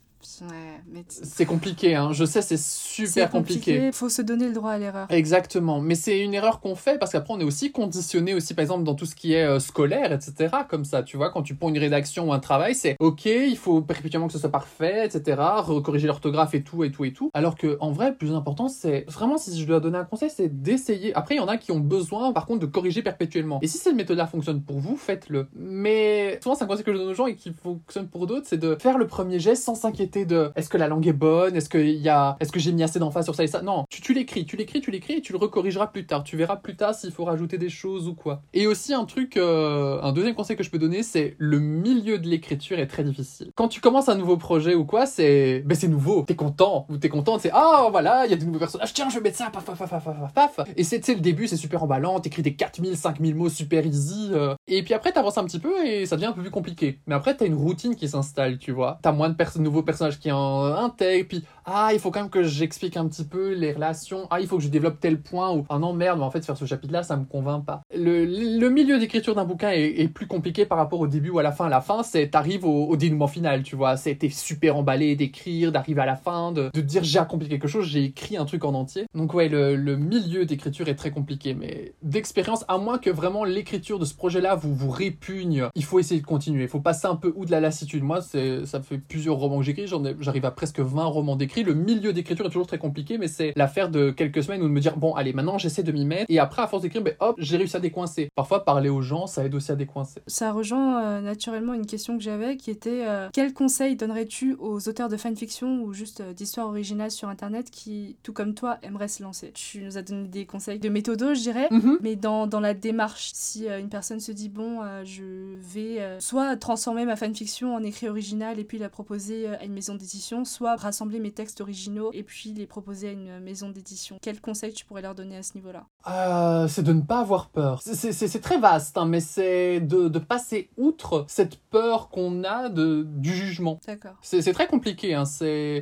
Ouais, c'est compliqué hein je sais c'est super compliqué Faut se donner le droit à l'erreur. Exactement, mais c'est une erreur qu'on fait parce qu'après on est aussi conditionné aussi par exemple dans tout ce qui est euh, scolaire, etc. Comme ça, tu vois, quand tu prends une rédaction ou un travail, c'est ok, il faut perpétuellement que ce soit parfait, etc. Corriger l'orthographe et tout et tout et tout. Alors que en vrai, le plus important, c'est vraiment si je dois donner un conseil, c'est d'essayer. Après, il y en a qui ont besoin, par contre, de corriger perpétuellement. Et si cette méthode-là fonctionne pour vous, faites-le. Mais souvent, c'est un conseil que je donne aux gens et qui fonctionne pour d'autres, c'est de faire le premier geste sans s'inquiéter de est-ce que la langue est bonne, est-ce que a, est-ce que j'ai mis assez d'emphase sur ça et ça? Non, tu, l'écris, tu l'écris, tu l'écris et tu le recorrigeras plus tard. Tu verras plus tard s'il faut rajouter des choses ou quoi. Et aussi un truc, euh, un deuxième conseil que je peux donner, c'est le milieu de l'écriture est très difficile. Quand tu commences un nouveau projet ou quoi, c'est, ben c'est nouveau. T'es content ou t'es contente, c'est ah voilà, il y a de nouveaux personnages. Tiens, je vais mettre ça, paf paf paf paf paf paf. Et c'est, le début, c'est super emballant. T'écris des 4000, 5000 mots super easy. euh. Et puis après, t'avances un petit peu et ça devient un peu plus compliqué. Mais après, t'as une routine qui s'installe, tu vois. T'as moins de perso- nouveaux personnages qui en intègrent. Puis ah, il faut quand même que j'explique un petit peu les relations. Ah, il faut que je développe tel point. Ou ah non merde, mais en fait faire ce chapitre-là, ça me convainc pas. Le, le milieu d'écriture d'un bouquin est, plus compliqué par rapport au début ou à la fin. La fin, c'est t'arrives au, dénouement final, tu vois. C'était super emballé d'écrire, d'arriver à la fin, de, de dire j'ai accompli quelque chose, j'ai écrit un truc en entier. Donc ouais, le, le milieu d'écriture est très compliqué, mais d'expérience, à moins que vraiment l'écriture de ce projet-là vous vous répugne, il faut essayer de continuer. Il faut passer un peu ou de la lassitude. Moi, ça fait plusieurs romans que j'écris, j'arrive à presque 20 romans d'écrit. Le milieu d'écriture est toujours très compliqué, mais c'est l'affaire de quelques semaines ou de me dire bon, allez, maintenant j'essaie de m'y mettre. Et après, à force d'écrire, ben hop, j'ai réussi à décoincer. Parfois, parler aux gens, ça aide aussi à décoincer. Ça rejoint euh, naturellement une question que j'avais qui était euh, quel conseil donnerais-tu aux auteurs de fanfiction ou juste euh, d'histoires originales sur internet qui, tout comme toi, aimeraient se lancer? Tu nous as donné des conseils de méthodo, je dirais. Mhm. Mais dans, dans la démarche, si euh, une personne se dit, bon, euh, je vais soit transformer ma fanfiction en écrit original et puis la proposer à une maison d'édition, soit rassembler mes textes originaux et puis les proposer à une maison d'édition. Quel conseil tu pourrais leur donner à ce niveau-là? Euh, c'est de ne pas avoir peur. C'est- très vaste, hein, mais c'est de, de passer outre cette peur qu'on a de, du jugement. D'accord. C'est très compliqué. Hein.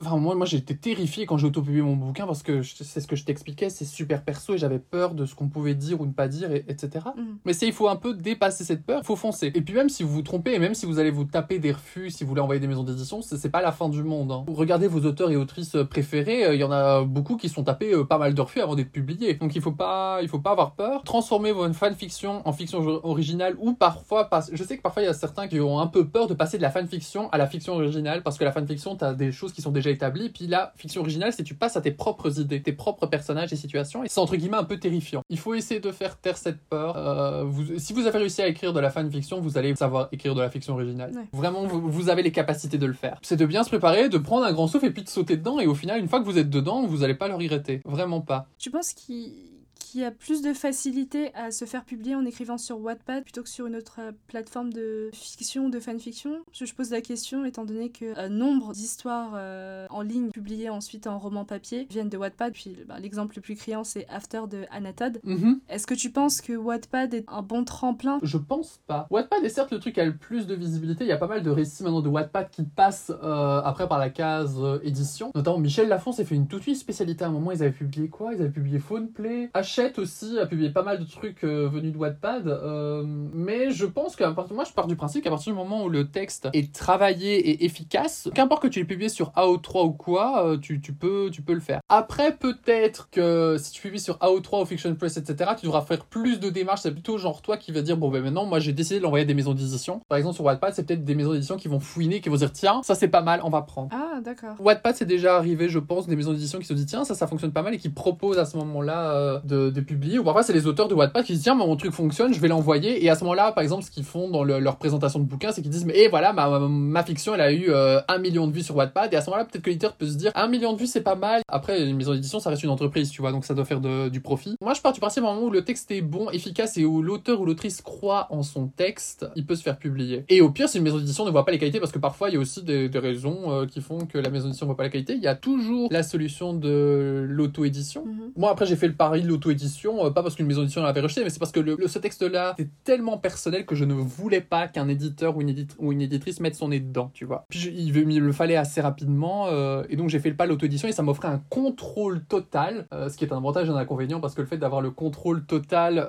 Enfin, moi, moi été terrifié quand j'ai auto-publié mon bouquin parce que c'est ce que je t'expliquais, c'est super perso et j'avais peur de ce qu'on pouvait dire ou ne pas dire, et- etc. Mhm. Mais il faut un peu dépasser cette peur, il faut foncer. Et puis même si vous vous trompez, et même si vous allez vous taper des refus, si vous voulez envoyer des maisons d'édition, c'est pas la fin du monde. hein. Regardez vos auteurs et autrices euh, préférés, euh, il y en a beaucoup qui sont tapés euh, pas mal de refus avant d'être publiés. Donc il faut pas, il faut pas avoir peur. Transformez vos fanfiction en fiction originale ou parfois, je sais que parfois il y a certains qui ont un peu peur de passer de la fanfiction à la fiction originale parce que la fanfiction t'as des choses qui sont déjà établies, puis la fiction originale c'est tu passes à tes propres idées, tes propres personnages et situations et c'est entre guillemets un peu terrifiant. Il faut essayer de faire taire cette peur. Euh, vous- si vous avez réussi à écrire de la fanfiction, vous allez savoir écrire de la fiction originale. Ouais. Vraiment, vous, vous avez les capacités de le faire. C'est de bien se de prendre un grand souffle et puis de sauter dedans et au final, une fois que vous êtes dedans, vous allez pas le regretter. Vraiment pas. Tu penses qu'il qu'il y a plus de facilité à se faire publier en écrivant sur Wattpad plutôt que sur une autre euh, plateforme de fiction, de fanfiction je, je pose la question étant donné que euh, nombre d'histoires euh, en ligne publiées ensuite en roman papier viennent de Wattpad. Puis bah, l'exemple le plus criant c'est After de Anatod. Mhm. Est-ce que tu penses que Wattpad est un bon tremplin? Je pense pas. Wattpad est certes le truc qui a le plus de visibilité. Il y a pas mal de récits maintenant de Wattpad qui passent euh, après par la case édition. Notamment Michel Lafon s'est fait une toute une spécialité à un moment. Ils avaient publié quoi? Ils avaient publié Faune Play, Hachette aussi à publier pas mal de trucs euh, venus de Wattpad, euh, mais je pense que moi je pars du principe qu'à partir du moment où le texte est travaillé et efficace, qu'importe que tu l'aies publié sur AO3 ou quoi, euh, tu, tu, peux, tu peux le faire. Après, peut-être que si tu publies sur AO3 ou Fiction Press, etc., tu devras faire plus de démarches. C'est plutôt genre toi qui va dire bon ben maintenant moi j'ai décidé de l'envoyer à des maisons d'édition. Par exemple sur Wattpad, c'est peut-être des maisons d'édition qui vont fouiner, qui vont dire tiens ça c'est pas mal, on va prendre. Ah d'accord. Wattpad c'est déjà arrivé, je pense, des maisons d'édition qui se disent tiens ça ça fonctionne pas mal et qui proposent à ce moment-là euh, de, de, publier. Ou parfois c'est les auteurs de Wattpad qui disent tiens mon truc fonctionne, je vais l'envoyer. Et à ce moment-là, par exemple, ce qu'ils font dans leur présentation de bouquin, c'est qu'ils disent mais et voilà ma, ma, fiction elle a eu euh, un million de vues sur Wattpad. Et à ce moment-là, peut-être que l'éditeur peut se dire un million de vues c'est pas mal. Après une maison d'édition ça reste une entreprise, tu vois, donc ça doit faire de, du profit. Moi je pars du principe moment où le texte est bon, efficace et où l'auteur ou l'autrice croit en son texte, il peut se faire publier. Et au pire, si une maison d'édition ne voit pas les qualités, parce que parfois il y a aussi des, des raisons euh, qui font que la maison d'édition ne voit pas la qualité, il y a toujours la solution de l'auto-édition. Mhm. Moi, après, j'ai fait le pari de l'auto-édition, euh, pas parce qu'une maison d'édition l'avait rejeté, mais c'est parce que ce texte-là est tellement personnel que je ne voulais pas qu'un éditeur ou une, ou une éditrice mette son nez dedans, tu vois. Puis il, il, le fallait assez rapidement, euh, et donc j'ai fait le pas l'auto-édition et ça m'offrait un contrôle total, euh, ce qui est un avantage et un inconvénient parce que le fait d'avoir le contrôle total,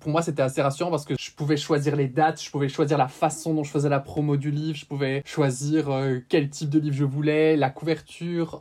pour moi, c'était assez rassurant parce que je pouvais choisir les dates, je pouvais choisir la façon dont je faisais la promo du livre, je pouvais choisir quel type de livre je voulais, la couverture,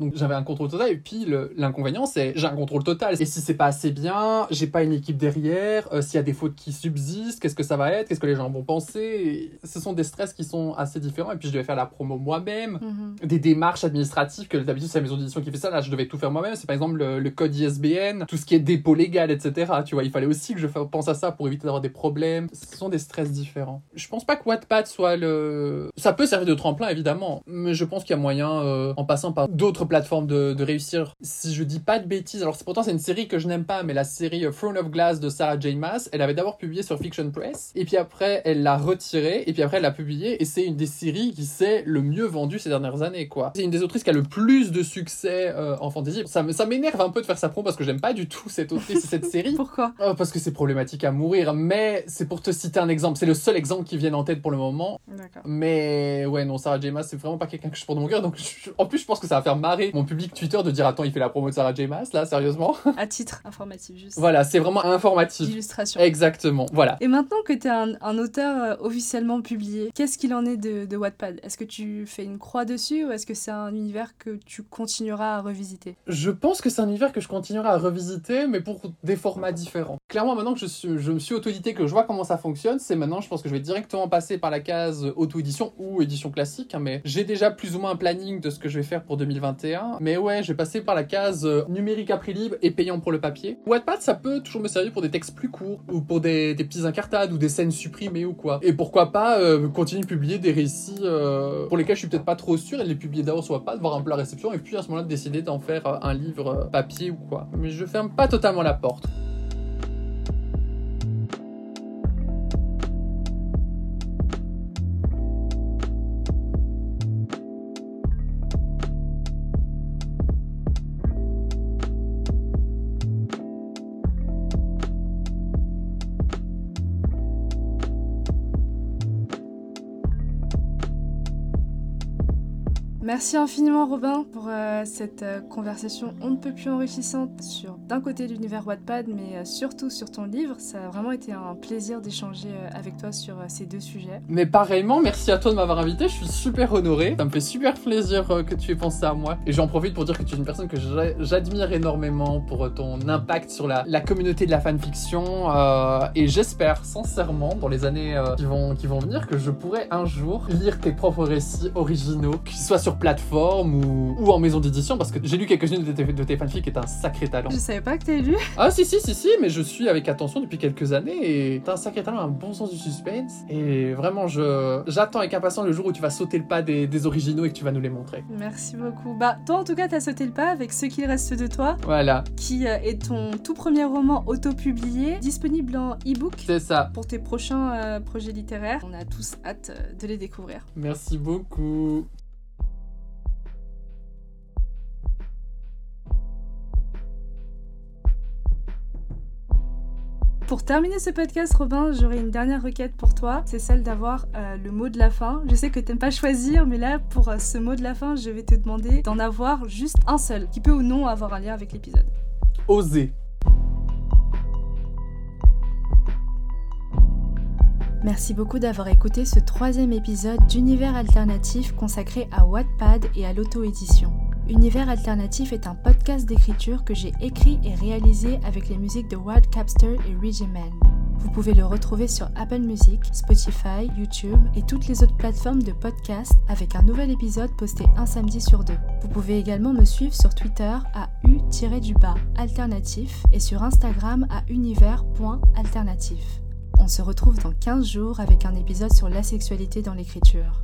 donc j'avais un contrôle total. Et puis l'inconvénient, c'est j'ai un contrôle total. Et si c'est pas assez bien, j'ai pas une équipe derrière. Euh, s'il y a des fautes qui subsistent, qu'est-ce que ça va être Qu'est-ce que les gens vont penser? Ce sont des stress qui sont assez différents. Et puis je devais faire la promo moi-même, mhm. des démarches administratives que d'habitude c'est la maison d'édition qui fait ça. Là, je devais tout faire moi-même. C'est par exemple le, code ISBN, tout ce qui est dépôt légal, etc. Tu vois, il fallait aussi que je pense à ça pour éviter d'avoir des problèmes. Ce sont des stress différents. Je pense pas que Wattpad soit le. Ça peut servir de tremplin évidemment, mais je pense qu'il y a moyen, euh, en passant par d'autres plateformes de, de, réussir. Si je dis pas de bêtises, alors pourtant c'est une série que je n'aime pas, mais la série Throne of Glass de Sarah J. Maas, elle avait d'abord publié sur Fiction Press, et puis après elle l'a retirée, et puis après elle l'a publié, et c'est une des séries qui s'est le mieux vendue ces dernières années, quoi. C'est une des autrices qui a le plus de succès euh, en fantasy. Ça, ça m'énerve un peu de faire sa pro parce que j'aime pas du tout cette autrice et cette série. [laughs] Pourquoi? Oh, Parce que c'est problématique à mourir, mais c'est pour te citer un exemple. C'est le seul exemple qui vient en tête pour le moment. Mais ouais, non, Sarah J. Maas, c'est vraiment pas quelqu'un que je porte dans mon cœur, donc en plus je pense que ça va faire marrer mon public Twitter de dire attends, il fait la promo de Sarah J. Maas, là, sérieusement À titre informatif, juste. Voilà, c'est vraiment informatif. Illustration. Exactement, voilà. Et maintenant que tu es un, auteur euh, officiellement publié, qu'est-ce qu'il en est de, de Wattpad? Est-ce que tu fais une croix dessus ou est-ce que c'est un univers que tu continueras à revisiter? Je pense que c'est un univers que je continuerai à revisiter, mais pour des formats différents. Clairement, maintenant que je, suis, je me suis auto-édité, que je vois comment ça fonctionne, c'est maintenant, je pense que je vais directement passer par la case auto-édition ou édition classique, hein, mais j'ai déjà plus ou moins un planning de ce que je vais faire pour 2021. Mais ouais, je vais passer par la case euh, numérique à prix libre et payant pour le papier. Wattpad, ça peut toujours me servir pour des textes plus courts, ou pour des, des petits incartades, ou des scènes supprimées ou quoi. Et pourquoi pas euh, continuer de publier des récits euh, pour lesquels je suis peut-être pas trop sûr, et les publier d'abord sur Wattpad, voir un peu la réception, et puis à ce moment-là décider d'en faire un livre papier ou quoi. Mais je ferme pas totalement la porte. Merci infiniment Robin pour euh, cette euh, conversation on ne peut plus enrichissante sur d'un côté l'univers Wattpad mais euh, surtout sur ton livre. Ça a vraiment été un plaisir d'échanger avec toi sur ces deux sujets. Mais pareillement, merci à toi de m'avoir invité, je suis super honoré. Ça me fait super plaisir que tu aies pensé à moi. Et j'en profite pour dire que tu es une personne que j'admire énormément pour ton impact sur la, la communauté de la fanfiction. et j'espère sincèrement dans les années qui, vont, qui vont venir que je pourrai un jour lire tes propres récits originaux, qu'ils soient sur plateforme ou, ou en maison d'édition parce que j'ai lu quelques-unes de tes, de tes fanfics et t'as un sacré talent. Je savais pas que t'avais lu. Ah si si si si, mais je suis avec attention depuis quelques années et t'as un sacré talent, un bon sens du suspense et vraiment je j'attends avec impatience le jour où tu vas sauter le pas des, des, originaux et que tu vas nous les montrer. Merci beaucoup. Bah toi en tout cas t'as sauté le pas avec ce qu'il reste de toi. Voilà. Qui euh, est ton tout premier roman auto-publié, disponible en e-book. C'est ça. Pour tes prochains euh, projets littéraires. On a tous hâte euh, de les découvrir. Merci beaucoup. Pour terminer ce podcast, Robin, j'aurais une dernière requête pour toi. C'est celle d'avoir euh, le mot de la fin. Je sais que t'aimes pas choisir, mais là, pour euh, ce mot de la fin, je vais te demander d'en avoir juste un seul, qui peut ou non avoir un lien avec l'épisode. Oser. Merci beaucoup d'avoir écouté ce troisième épisode d'Univers Alternatif consacré à Wattpad et à l'auto-édition. Univers Alternatif est un podcast d'écriture que j'ai écrit et réalisé avec les musiques de Wild Capster et Regimen. Vous pouvez le retrouver sur Apple Music, Spotify, YouTube et toutes les autres plateformes de podcast avec un nouvel épisode posté un samedi sur deux. Vous pouvez également me suivre sur Twitter à u-du-bas alternatif et sur Instagram à univers.alternatif. On se retrouve dans 15 jours avec un épisode sur la sexualité dans l'écriture.